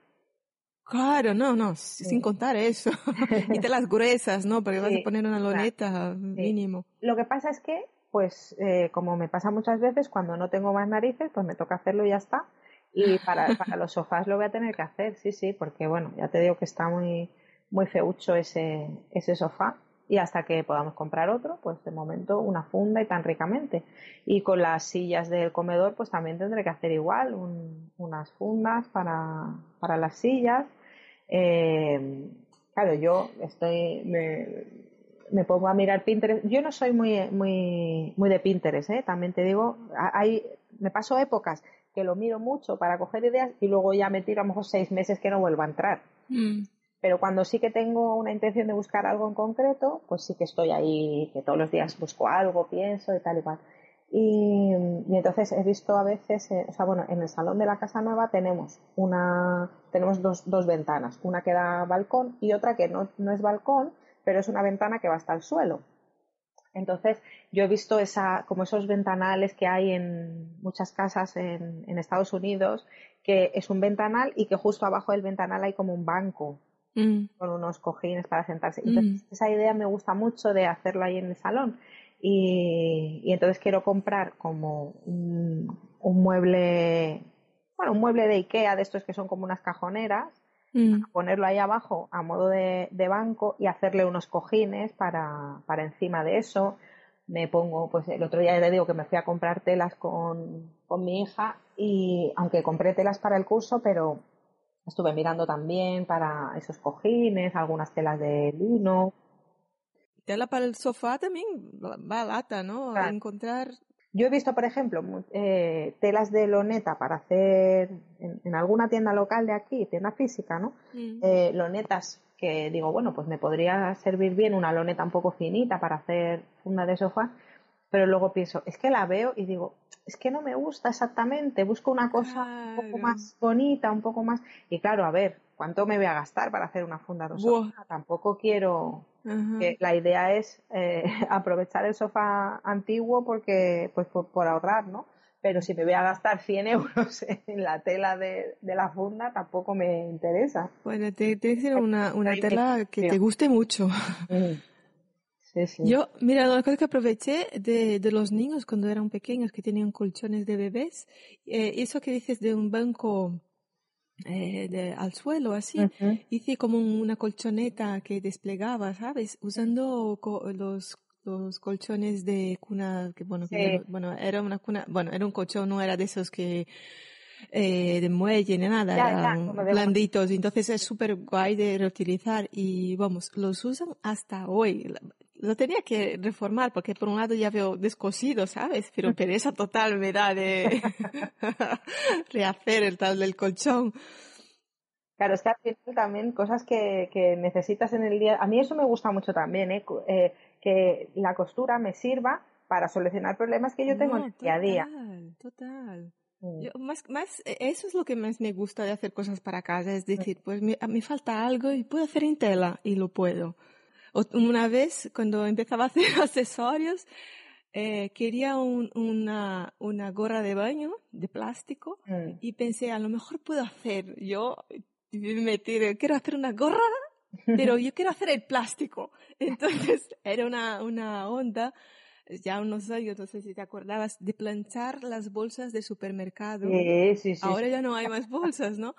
Claro no no sin contar eso y telas gruesas no porque vas a poner una claro. loneta mínimo Lo que pasa es que, pues, eh, como me pasa muchas veces, cuando no tengo más narices, pues me toca hacerlo y ya está. Y para, para los sofás lo voy a tener que hacer, sí, sí, porque bueno, ya te digo que está muy, muy feucho ese, ese sofá. Y hasta que podamos comprar otro, pues de momento una funda y tan ricamente. Y con las sillas del comedor, pues también tendré que hacer igual, un- unas fundas para, para las sillas. Eh, claro, yo estoy, me, me pongo a mirar Pinterest. Yo no soy muy, muy, muy de Pinterest, ¿eh? también te digo, hay, me paso épocas que lo miro mucho para coger ideas y luego ya me tiro a lo mejor seis meses que no vuelvo a entrar. Mm. Pero cuando sí que tengo una intención de buscar algo en concreto, pues sí que estoy ahí, que todos los días busco algo, pienso y tal y cual. Y, y entonces he visto a veces, eh, o sea, bueno, en el salón de la casa nueva tenemos una, tenemos dos, dos ventanas, una que da balcón y otra que no, no es balcón, pero es una ventana que va hasta el suelo. Entonces, yo he visto esa, como esos ventanales que hay en muchas casas en, en Estados Unidos, que es un ventanal y que justo abajo del ventanal hay como un banco Mm. con unos cojines para sentarse. Entonces, Mm. esa idea me gusta mucho de hacerlo ahí en el salón. Y, y entonces quiero comprar como un, un mueble, bueno, un mueble de Ikea de estos que son como unas cajoneras, Mm. ponerlo ahí abajo a modo de, de banco y hacerle unos cojines para, para encima de eso. Me pongo, pues el otro día te digo que me fui a comprar telas con, con mi hija y aunque compré telas para el curso, pero estuve mirando también para esos cojines, algunas telas de lino. Tela para el sofá también va lata, ¿no? Claro. Encontrar Yo he visto, por ejemplo, eh, telas de loneta para hacer en, en alguna tienda local de aquí, tienda física, ¿no? Mm. eh, lonetas que digo, bueno, pues me podría servir bien una loneta un poco finita para hacer funda de sofá, pero luego pienso, es que la veo y digo, es que no me gusta exactamente, busco una cosa un poco más bonita, un poco más, y claro, a ver, ¿cuánto me voy a gastar para hacer una funda de sofá? Tampoco quiero, que la idea es eh, aprovechar el sofá antiguo porque, pues por, por ahorrar, ¿no? Pero si me voy a gastar 100 euros en la tela de, de la funda, tampoco me interesa. Bueno, te- ser una, una tela que te guste mucho. Sí, sí. Yo, mira, una cosa que aproveché de, de los niños cuando eran pequeños que tenían colchones de bebés, eh, eso que dices de un banco eh, de, al suelo, así, hice como un- una colchoneta que desplegaba, ¿sabes? Usando co- los los colchones de cuna, que bueno, que Sí. bueno, era una cuna, bueno, era un colchón, no era de esos que eh, de muelle ni nada, Ya, eran blanditos, entonces es súper guay de reutilizar y vamos, los usan hasta hoy. Lo tenía que reformar porque por un lado ya veo descosido, ¿sabes? Pero pereza total me da de rehacer el tal del colchón. Claro, es que al final también cosas que, que necesitas en el día. A mí eso me gusta mucho también, ¿eh? Eh, que la costura me sirva para solucionar problemas que yo tengo en el día a día. Total, total. Más, más, e, eso es lo que más me gusta de hacer cosas para casa, es decir, pues me, me falta algo y puedo hacer en tela y lo puedo. Una vez, cuando empezaba a hacer accesorios, eh, quería un, una, una gorra de baño de plástico mm. y pensé, a lo mejor puedo hacer, yo me tiré, quiero hacer una gorra, pero yo quiero hacer el plástico. Entonces era una, una onda ya unos años, no sé si te acordabas, de planchar las bolsas de supermercado. Sí, sí, sí. Ahora ya no hay más bolsas, ¿no?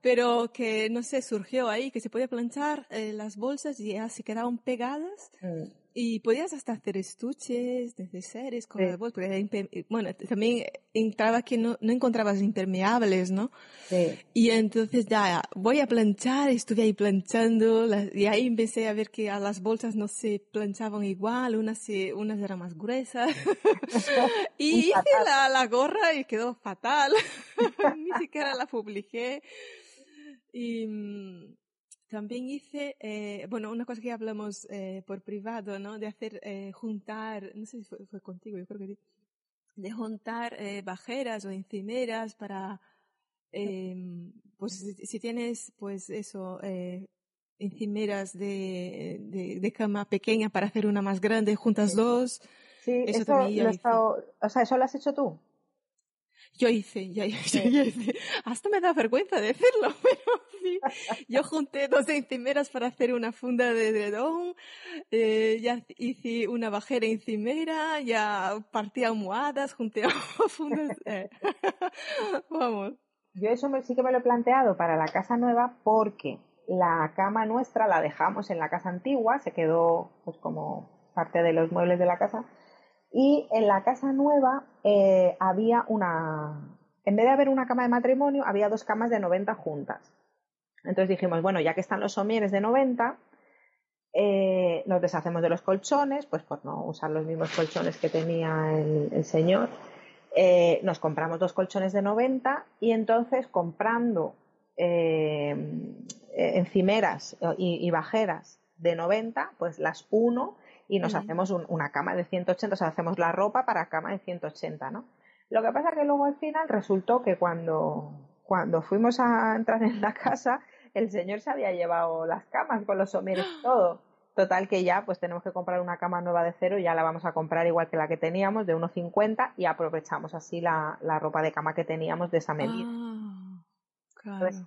Pero que, no sé, surgió ahí que se podía planchar eh, las bolsas y ya se quedaban pegadas. Mm. Y podías hasta hacer estuches desde seres con la bolsa, porque bueno, también entraba que no, no encontrabas impermeables, ¿no? Sí. Y entonces ya, voy a planchar, estuve ahí planchando, y ahí empecé a ver que a las bolsas no se planchaban igual, unas, se, unas eran más gruesas. y hice la, la gorra y quedó fatal. Ni siquiera la publiqué. Y, mm, también hice, eh, bueno, una cosa que hablamos eh, por privado, ¿no? De hacer, eh, juntar, no sé si fue, contigo, yo creo que sí, de juntar eh, bajeras o encimeras para, em, pues si, tienes, pues eso, eh, encimeras de, de, de, cama pequeña para hacer una más grande, juntas dos. Sí, eso, también lo he estado, o sea, ¿eso lo has hecho tú? Yo hice, ya, hice. Hasta me da vergüenza decirlo, pero sí. Yo junté dos encimeras para hacer una funda de edredón, eh, ya hice una bajera encimera, ya partí almohadas, junté fundas. Eh. Vamos. Yo eso sí que me lo he planteado para la casa nueva porque la cama nuestra la dejamos en la casa antigua, se quedó pues como parte de los muebles de la casa y en la casa nueva eh, había una, en vez de haber una cama de matrimonio, había dos camas de 90 juntas. Entonces dijimos, bueno, ya que están los somieres de 90, eh, nos deshacemos de los colchones, pues por no usar los mismos colchones que tenía el, señor. Eh, nos compramos dos colchones de 90 y entonces comprando encimeras y, y, bajeras de 90, pues las uno y nos hacemos una cama de 180, o sea, hacemos la ropa para cama de 180, ¿no? Lo que pasa que luego al final resultó que cuando, cuando fuimos a entrar en la casa, el señor se había llevado las camas con los somieres y todo. Total que ya pues tenemos que comprar una cama nueva de cero y ya la vamos a comprar igual que la que teníamos de 1,50 y aprovechamos así la, la, ropa de cama que teníamos de esa medida. Ah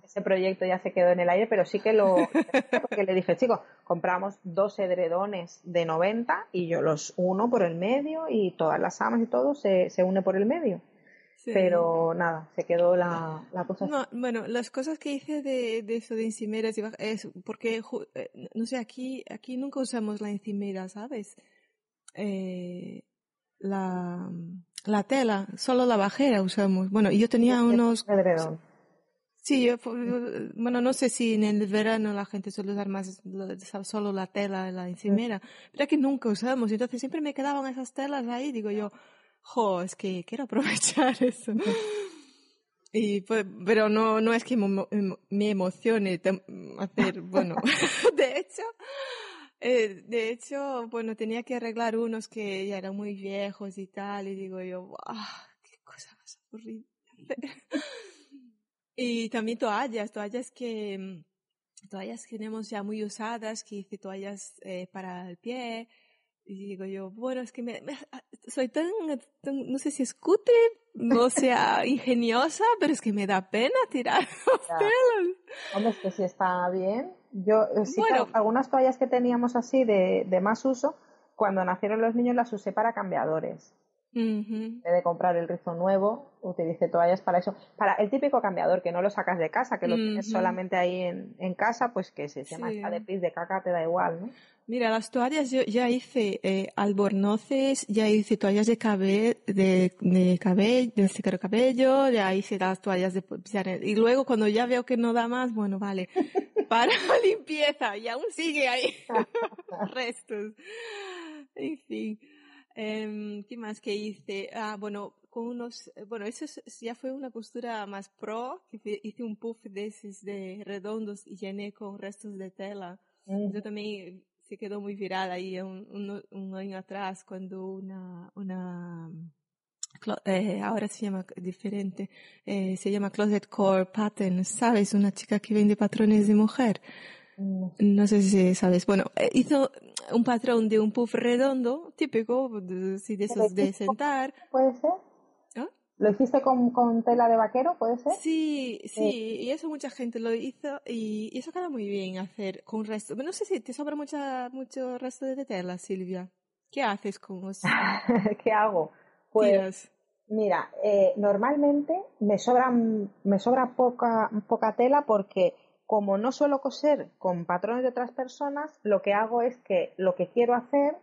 ese proyecto ya se quedó en el aire, pero sí que lo. porque le dije, chicos, compramos dos edredones de 90 y yo los uno por el medio y todas las amas y todo se, se une por el medio. Pero nada, se quedó la, la cosa. No, bueno, las cosas que hice de, de eso de encimeras es porque, eh, no sé, aquí, aquí nunca usamos la encimera, ¿sabes? Eh, la, la tela, solo la bajera usamos. Bueno, yo tenía unos. Edredón Sí, yo, bueno, no sé si en el verano la gente suele usar más solo la tela, la encimera, pero que nunca usamos, entonces siempre me quedaban esas telas ahí, digo yo, jo, es que quiero aprovechar eso. Y pues, pero no, no es que me emocione hacer, bueno, de hecho, eh, de hecho, bueno, tenía que arreglar unos que ya eran muy viejos y tal, y digo yo, ¡ah! ¡Qué cosa más aburrida! Y también toallas, toallas que, mm, toallas que tenemos ya muy usadas, que hice toallas eh, para el pie. Y digo yo, bueno, es que me, ah, soy tan, no sé si es cutre, no sea ingeniosa, pero es que me da pena tirar los pelos. Hombre, es que si está bien. Yo, eh, sí, bueno, algunas toallas que teníamos así de, de más uso, cuando nacieron los niños las usé para cambiadores. En vez de comprar el rizo nuevo, utilice toallas para eso. Para el típico cambiador que no lo sacas de casa, que lo tienes solamente ahí en, en, casa, pues que se llama de pis de caca, te da igual, ¿no? Mira, las toallas yo ya hice eh, albornoces, ya hice toallas de cabello, de, de cabello, de secar cabello, ya hice las toallas de y luego cuando ya veo que no da más, bueno, vale, para limpieza y aún sigue ahí restos. En fin. Eh, ¿Qué más que hice? Ah, bueno, con unos, bueno, eso ya fue una costura más pro, hice un puff de esos de redondos y llené con restos de tela. Mm. Yo también se quedó muy viral ahí un, un, año atrás cuando una, una eh, ahora se llama diferente, eh, se llama Closet Core Pattern, ¿sabes? Una chica que vende patrones de mujer. No sé si sabes. Bueno, eh, hizo un patrón de un puff redondo, típico, de, de esos de sentar. ¿Puede ser? ¿Lo hiciste con, con, tela de vaquero, puede ser? Sí, sí, y eso mucha gente lo hizo y, eso queda muy bien hacer con resto. No sé si te sobra mucha, mucho resto de tela, Silvia. ¿Qué haces con eso? ¿Qué hago? Pues, mira, eh, normalmente me sobra, me sobra poca, poca tela porque como no suelo coser con patrones de otras personas, lo que hago es que lo que quiero hacer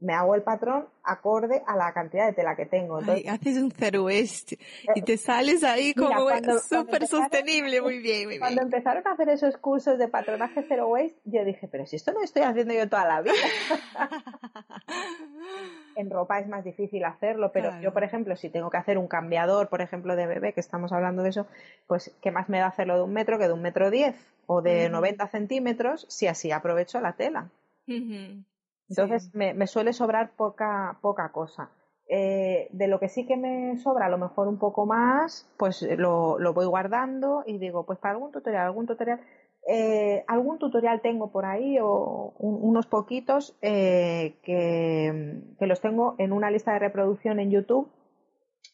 me hago el patrón acorde a la cantidad de tela que tengo. Entonces, haces un zero waste y te sales ahí como súper sostenible, muy bien, muy Cuando empezaron a hacer esos cursos de patronaje zero waste, yo dije, pero si esto no lo estoy haciendo yo toda la vida. en ropa es más difícil hacerlo, pero yo, por ejemplo, si tengo que hacer un cambiador, por ejemplo, de bebé, que estamos hablando de eso, pues ¿qué más me da hacerlo de un metro que de un metro diez o de 90 centímetros si así aprovecho la tela? Entonces me, suele sobrar poca, poca cosa. Eh, de lo que sí que me sobra, a lo mejor un poco más, pues lo, lo voy guardando y digo, pues para algún tutorial, algún tutorial, eh, algún tutorial tengo por ahí o unos poquitos eh, que, que, los tengo en una lista de reproducción en YouTube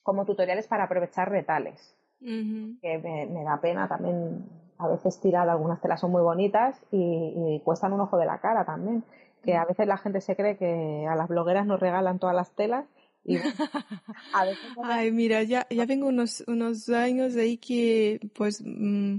como tutoriales para aprovechar retales. Que me, me, da pena también a veces tirar, algunas telas son muy bonitas y, y cuestan un ojo de la cara también que a veces la gente se cree que a las blogueras nos regalan todas las telas y a veces Ay, mira, ya, ya vengo unos, unos años de ahí que pues mm,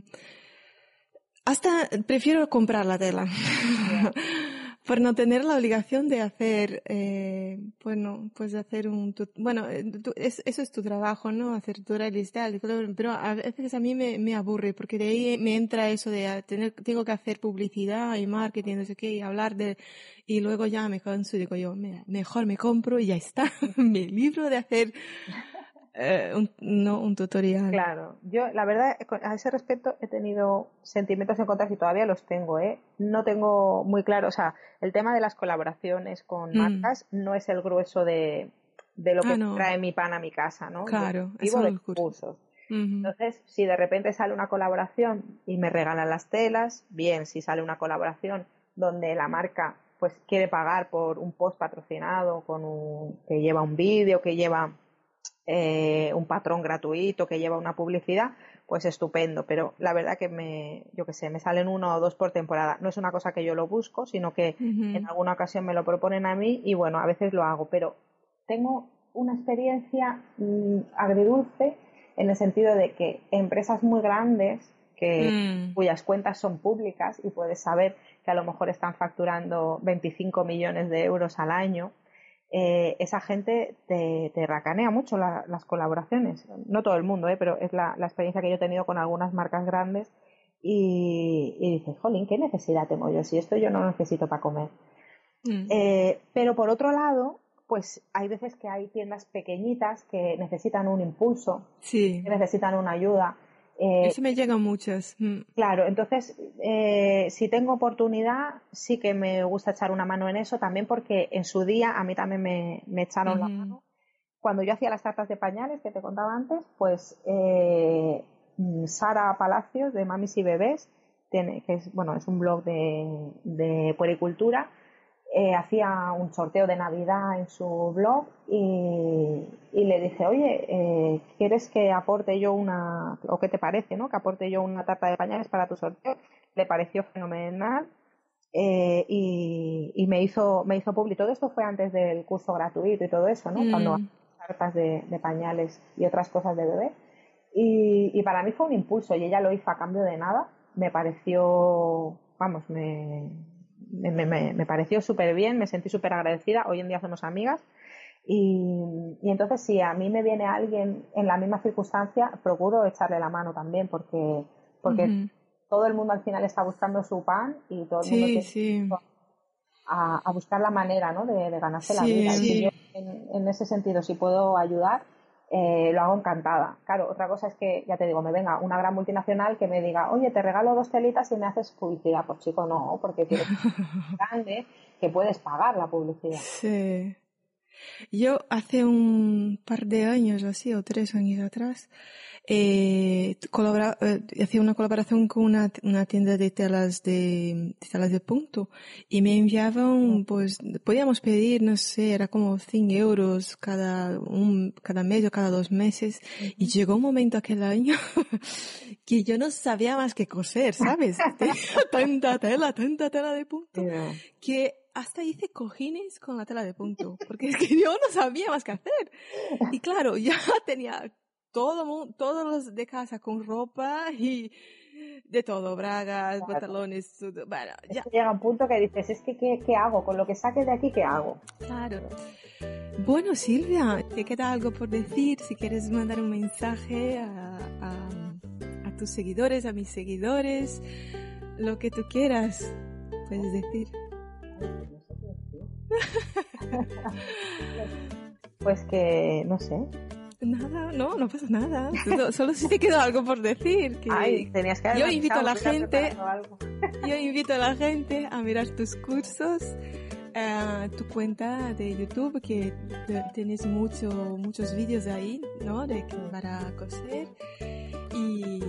hasta prefiero comprar la tela. por no tener la obligación de hacer, eh, bueno, pues de hacer un, bueno, eh, eso es tu trabajo, ¿no? Hacer tutoriales y pero a veces a mí me, me aburre porque de ahí me entra eso de tener, tengo que hacer publicidad y marketing, no sé qué, y hablar de, y luego ya me canso y digo yo, mejor me compro y ya está, mi libro de hacer eh, un, no un tutorial. Claro, yo la verdad a ese respecto he tenido sentimientos en contra y todavía los tengo, ¿eh? No tengo muy claro, o sea, el tema de las colaboraciones con mm. marcas no es el grueso de, de lo que ah, trae mi pan a mi casa, ¿no? Claro, vivo de cursos. Entonces, si de repente sale una colaboración y me regalan las telas, bien, si sale una colaboración donde la marca pues quiere pagar por un post patrocinado con un, que lleva un vídeo, que lleva eh, un patrón gratuito que lleva una publicidad, pues estupendo. Pero la verdad que me, yo que sé, me salen uno o dos por temporada. No es una cosa que yo lo busco, sino que en alguna ocasión me lo proponen a mí y bueno, a veces lo hago. Pero tengo una experiencia mm, agridulce en el sentido de que empresas muy grandes que, mm. cuyas cuentas son públicas y puedes saber que a lo mejor están facturando 25 millones de euros al año, eh, esa gente te, racanea mucho las colaboraciones. No todo el mundo, eh, pero es la, experiencia que yo he tenido con algunas marcas grandes y, dices, jolín, ¿qué necesidad tengo yo? Si esto yo no necesito para comer. Mm. Eh, pero por otro lado, pues hay veces que hay tiendas pequeñitas que necesitan un impulso, que necesitan una ayuda. Eh, Eso me llega muchas. Mm. Claro, entonces, eh, si tengo oportunidad, sí que me gusta echar una mano en eso, también porque en su día a mí también me, echaron la mano. Cuando yo hacía las tartas de pañales que te contaba antes, pues eh, Sara Palacios de Mamis y Bebés, tiene, que es, bueno, es un blog de, de puericultura, hacía un sorteo de Navidad en su blog y, le dije, oye, eh, ¿quieres que aporte yo una, o qué te parece, ¿no? Que aporte yo una tarta de pañales para tu sorteo. Le pareció fenomenal eh, y, me hizo me hizo público. Todo esto fue antes del curso gratuito y todo eso, ¿no? Mm. Cuando tartas de, pañales y otras cosas de bebé. Y, y para mí fue un impulso y ella lo hizo a cambio de nada. Me pareció, vamos, me, me, pareció súper bien, me sentí súper agradecida, hoy en día somos amigas. Y, entonces si a mí me viene alguien en la misma circunstancia, procuro echarle la mano también porque, porque todo el mundo al final está buscando su pan y todo el mundo sí. A, a, buscar la manera ¿no? de, ganarse la vida. Y en, ese sentido, si puedo ayudar, eh, lo hago encantada. Claro, otra cosa es que, ya te digo, me venga una gran multinacional que me diga, oye, te regalo dos telitas y me haces publicidad. Pues chico, no, porque tienes grande que puedes pagar la publicidad. Sí. Yo hace un par de años, así, o tres años atrás, eh, colabora, eh, hacía una colaboración con una, una tienda de telas de, de, telas de punto y me enviaban, pues, podíamos pedir, no sé, era como 100 euros cada un, cada mes o cada dos meses y llegó un momento aquel año que yo no sabía más que coser, ¿sabes? tanta tela, tanta tela de punto que hasta hice cojines con la tela de punto, porque es que yo no sabía más qué hacer. Y claro, ya tenía todo, todos los de casa con ropa y de todo, bragas, pantalones, bueno, ya. llega un punto que dices, es que ¿qué, ¿qué, hago? Con lo que saques de aquí, ¿qué hago? Claro. Bueno, Silvia, ¿te queda algo por decir? Si quieres mandar un mensaje a, a, a tus seguidores, a mis seguidores, lo que tú quieras, puedes decir. pues que, no sé. Nada, no, no pasa nada. Solo si te quedó algo por decir. Que Ay, tenías que yo invito a la gente, yo invito a la gente a mirar tus cursos, uh, tu cuenta de YouTube, que tienes mucho, muchos vídeos ahí, ¿no? De para coser. Y,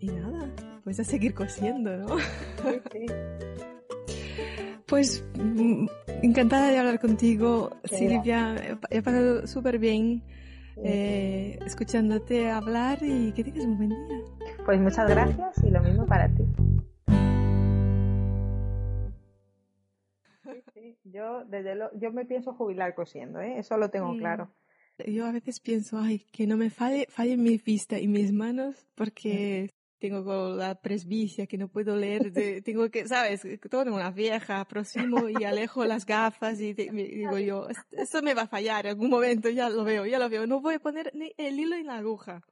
y nada, pues a seguir cosiendo, ¿no? Sí, sí. Pues mm, encantada de hablar contigo, Silvia. He pasado súper bien eh, escuchándote hablar y que tengas un buen día. Pues muchas gracias y lo mismo para ti. Yo, desde lo, yo me pienso jubilar cosiendo, ¿eh? eso lo tengo claro. Yo a veces pienso, ay, que no me falle, falle mi vista y mis manos porque tengo la presbicia que no puedo leer, tengo que, sabes, todo en una vieja, aproximo y alejo las gafas y, digo yo, esto me va a fallar en algún momento, ya lo veo, ya lo veo, no voy a poner ni el hilo en la aguja.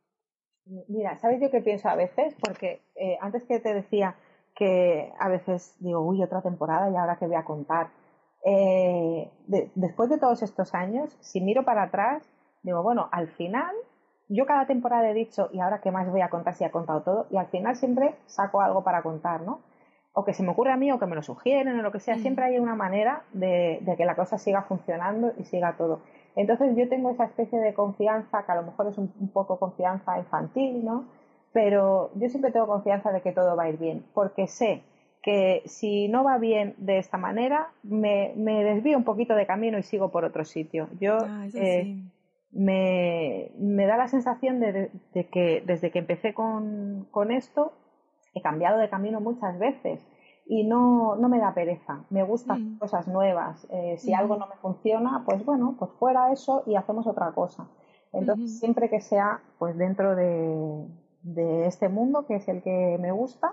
Mira, ¿sabes yo qué pienso a veces? Porque eh, antes que te decía que a veces digo, uy, otra temporada y ahora que voy a contar. Eh, después de todos estos años, si miro para atrás, digo, bueno, al final yo cada temporada he dicho, y ahora qué más voy a contar si he contado todo, y al final siempre saco algo para contar, ¿no? O que se me ocurre a mí o que me lo sugieren o lo que sea, mm. siempre hay una manera de, que la cosa siga funcionando y siga todo. Entonces yo tengo esa especie de confianza, que a lo mejor es un, poco confianza infantil, ¿no? Pero yo siempre tengo confianza de que todo va a ir bien, porque sé que si no va bien de esta manera, me, me desvío un poquito de camino y sigo por otro sitio. Yo ah, eh, me, me da la sensación de, que desde que empecé con, con, esto he cambiado de camino muchas veces y no, no me da pereza, me gustan mm. cosas nuevas. Eh, si mm. algo no me funciona, pues bueno, pues fuera eso y hacemos otra cosa. Entonces, siempre que sea pues dentro de, de, este mundo, que es el que me gusta,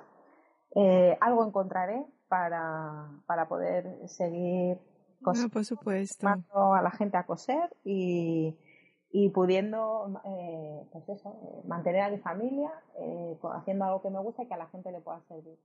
eh, algo encontraré para, para poder seguir por supuesto. a la gente a coser y, y pudiendo eh, pues eso, eh, mantener a mi familia eh, haciendo algo que me gusta y que a la gente le pueda servir.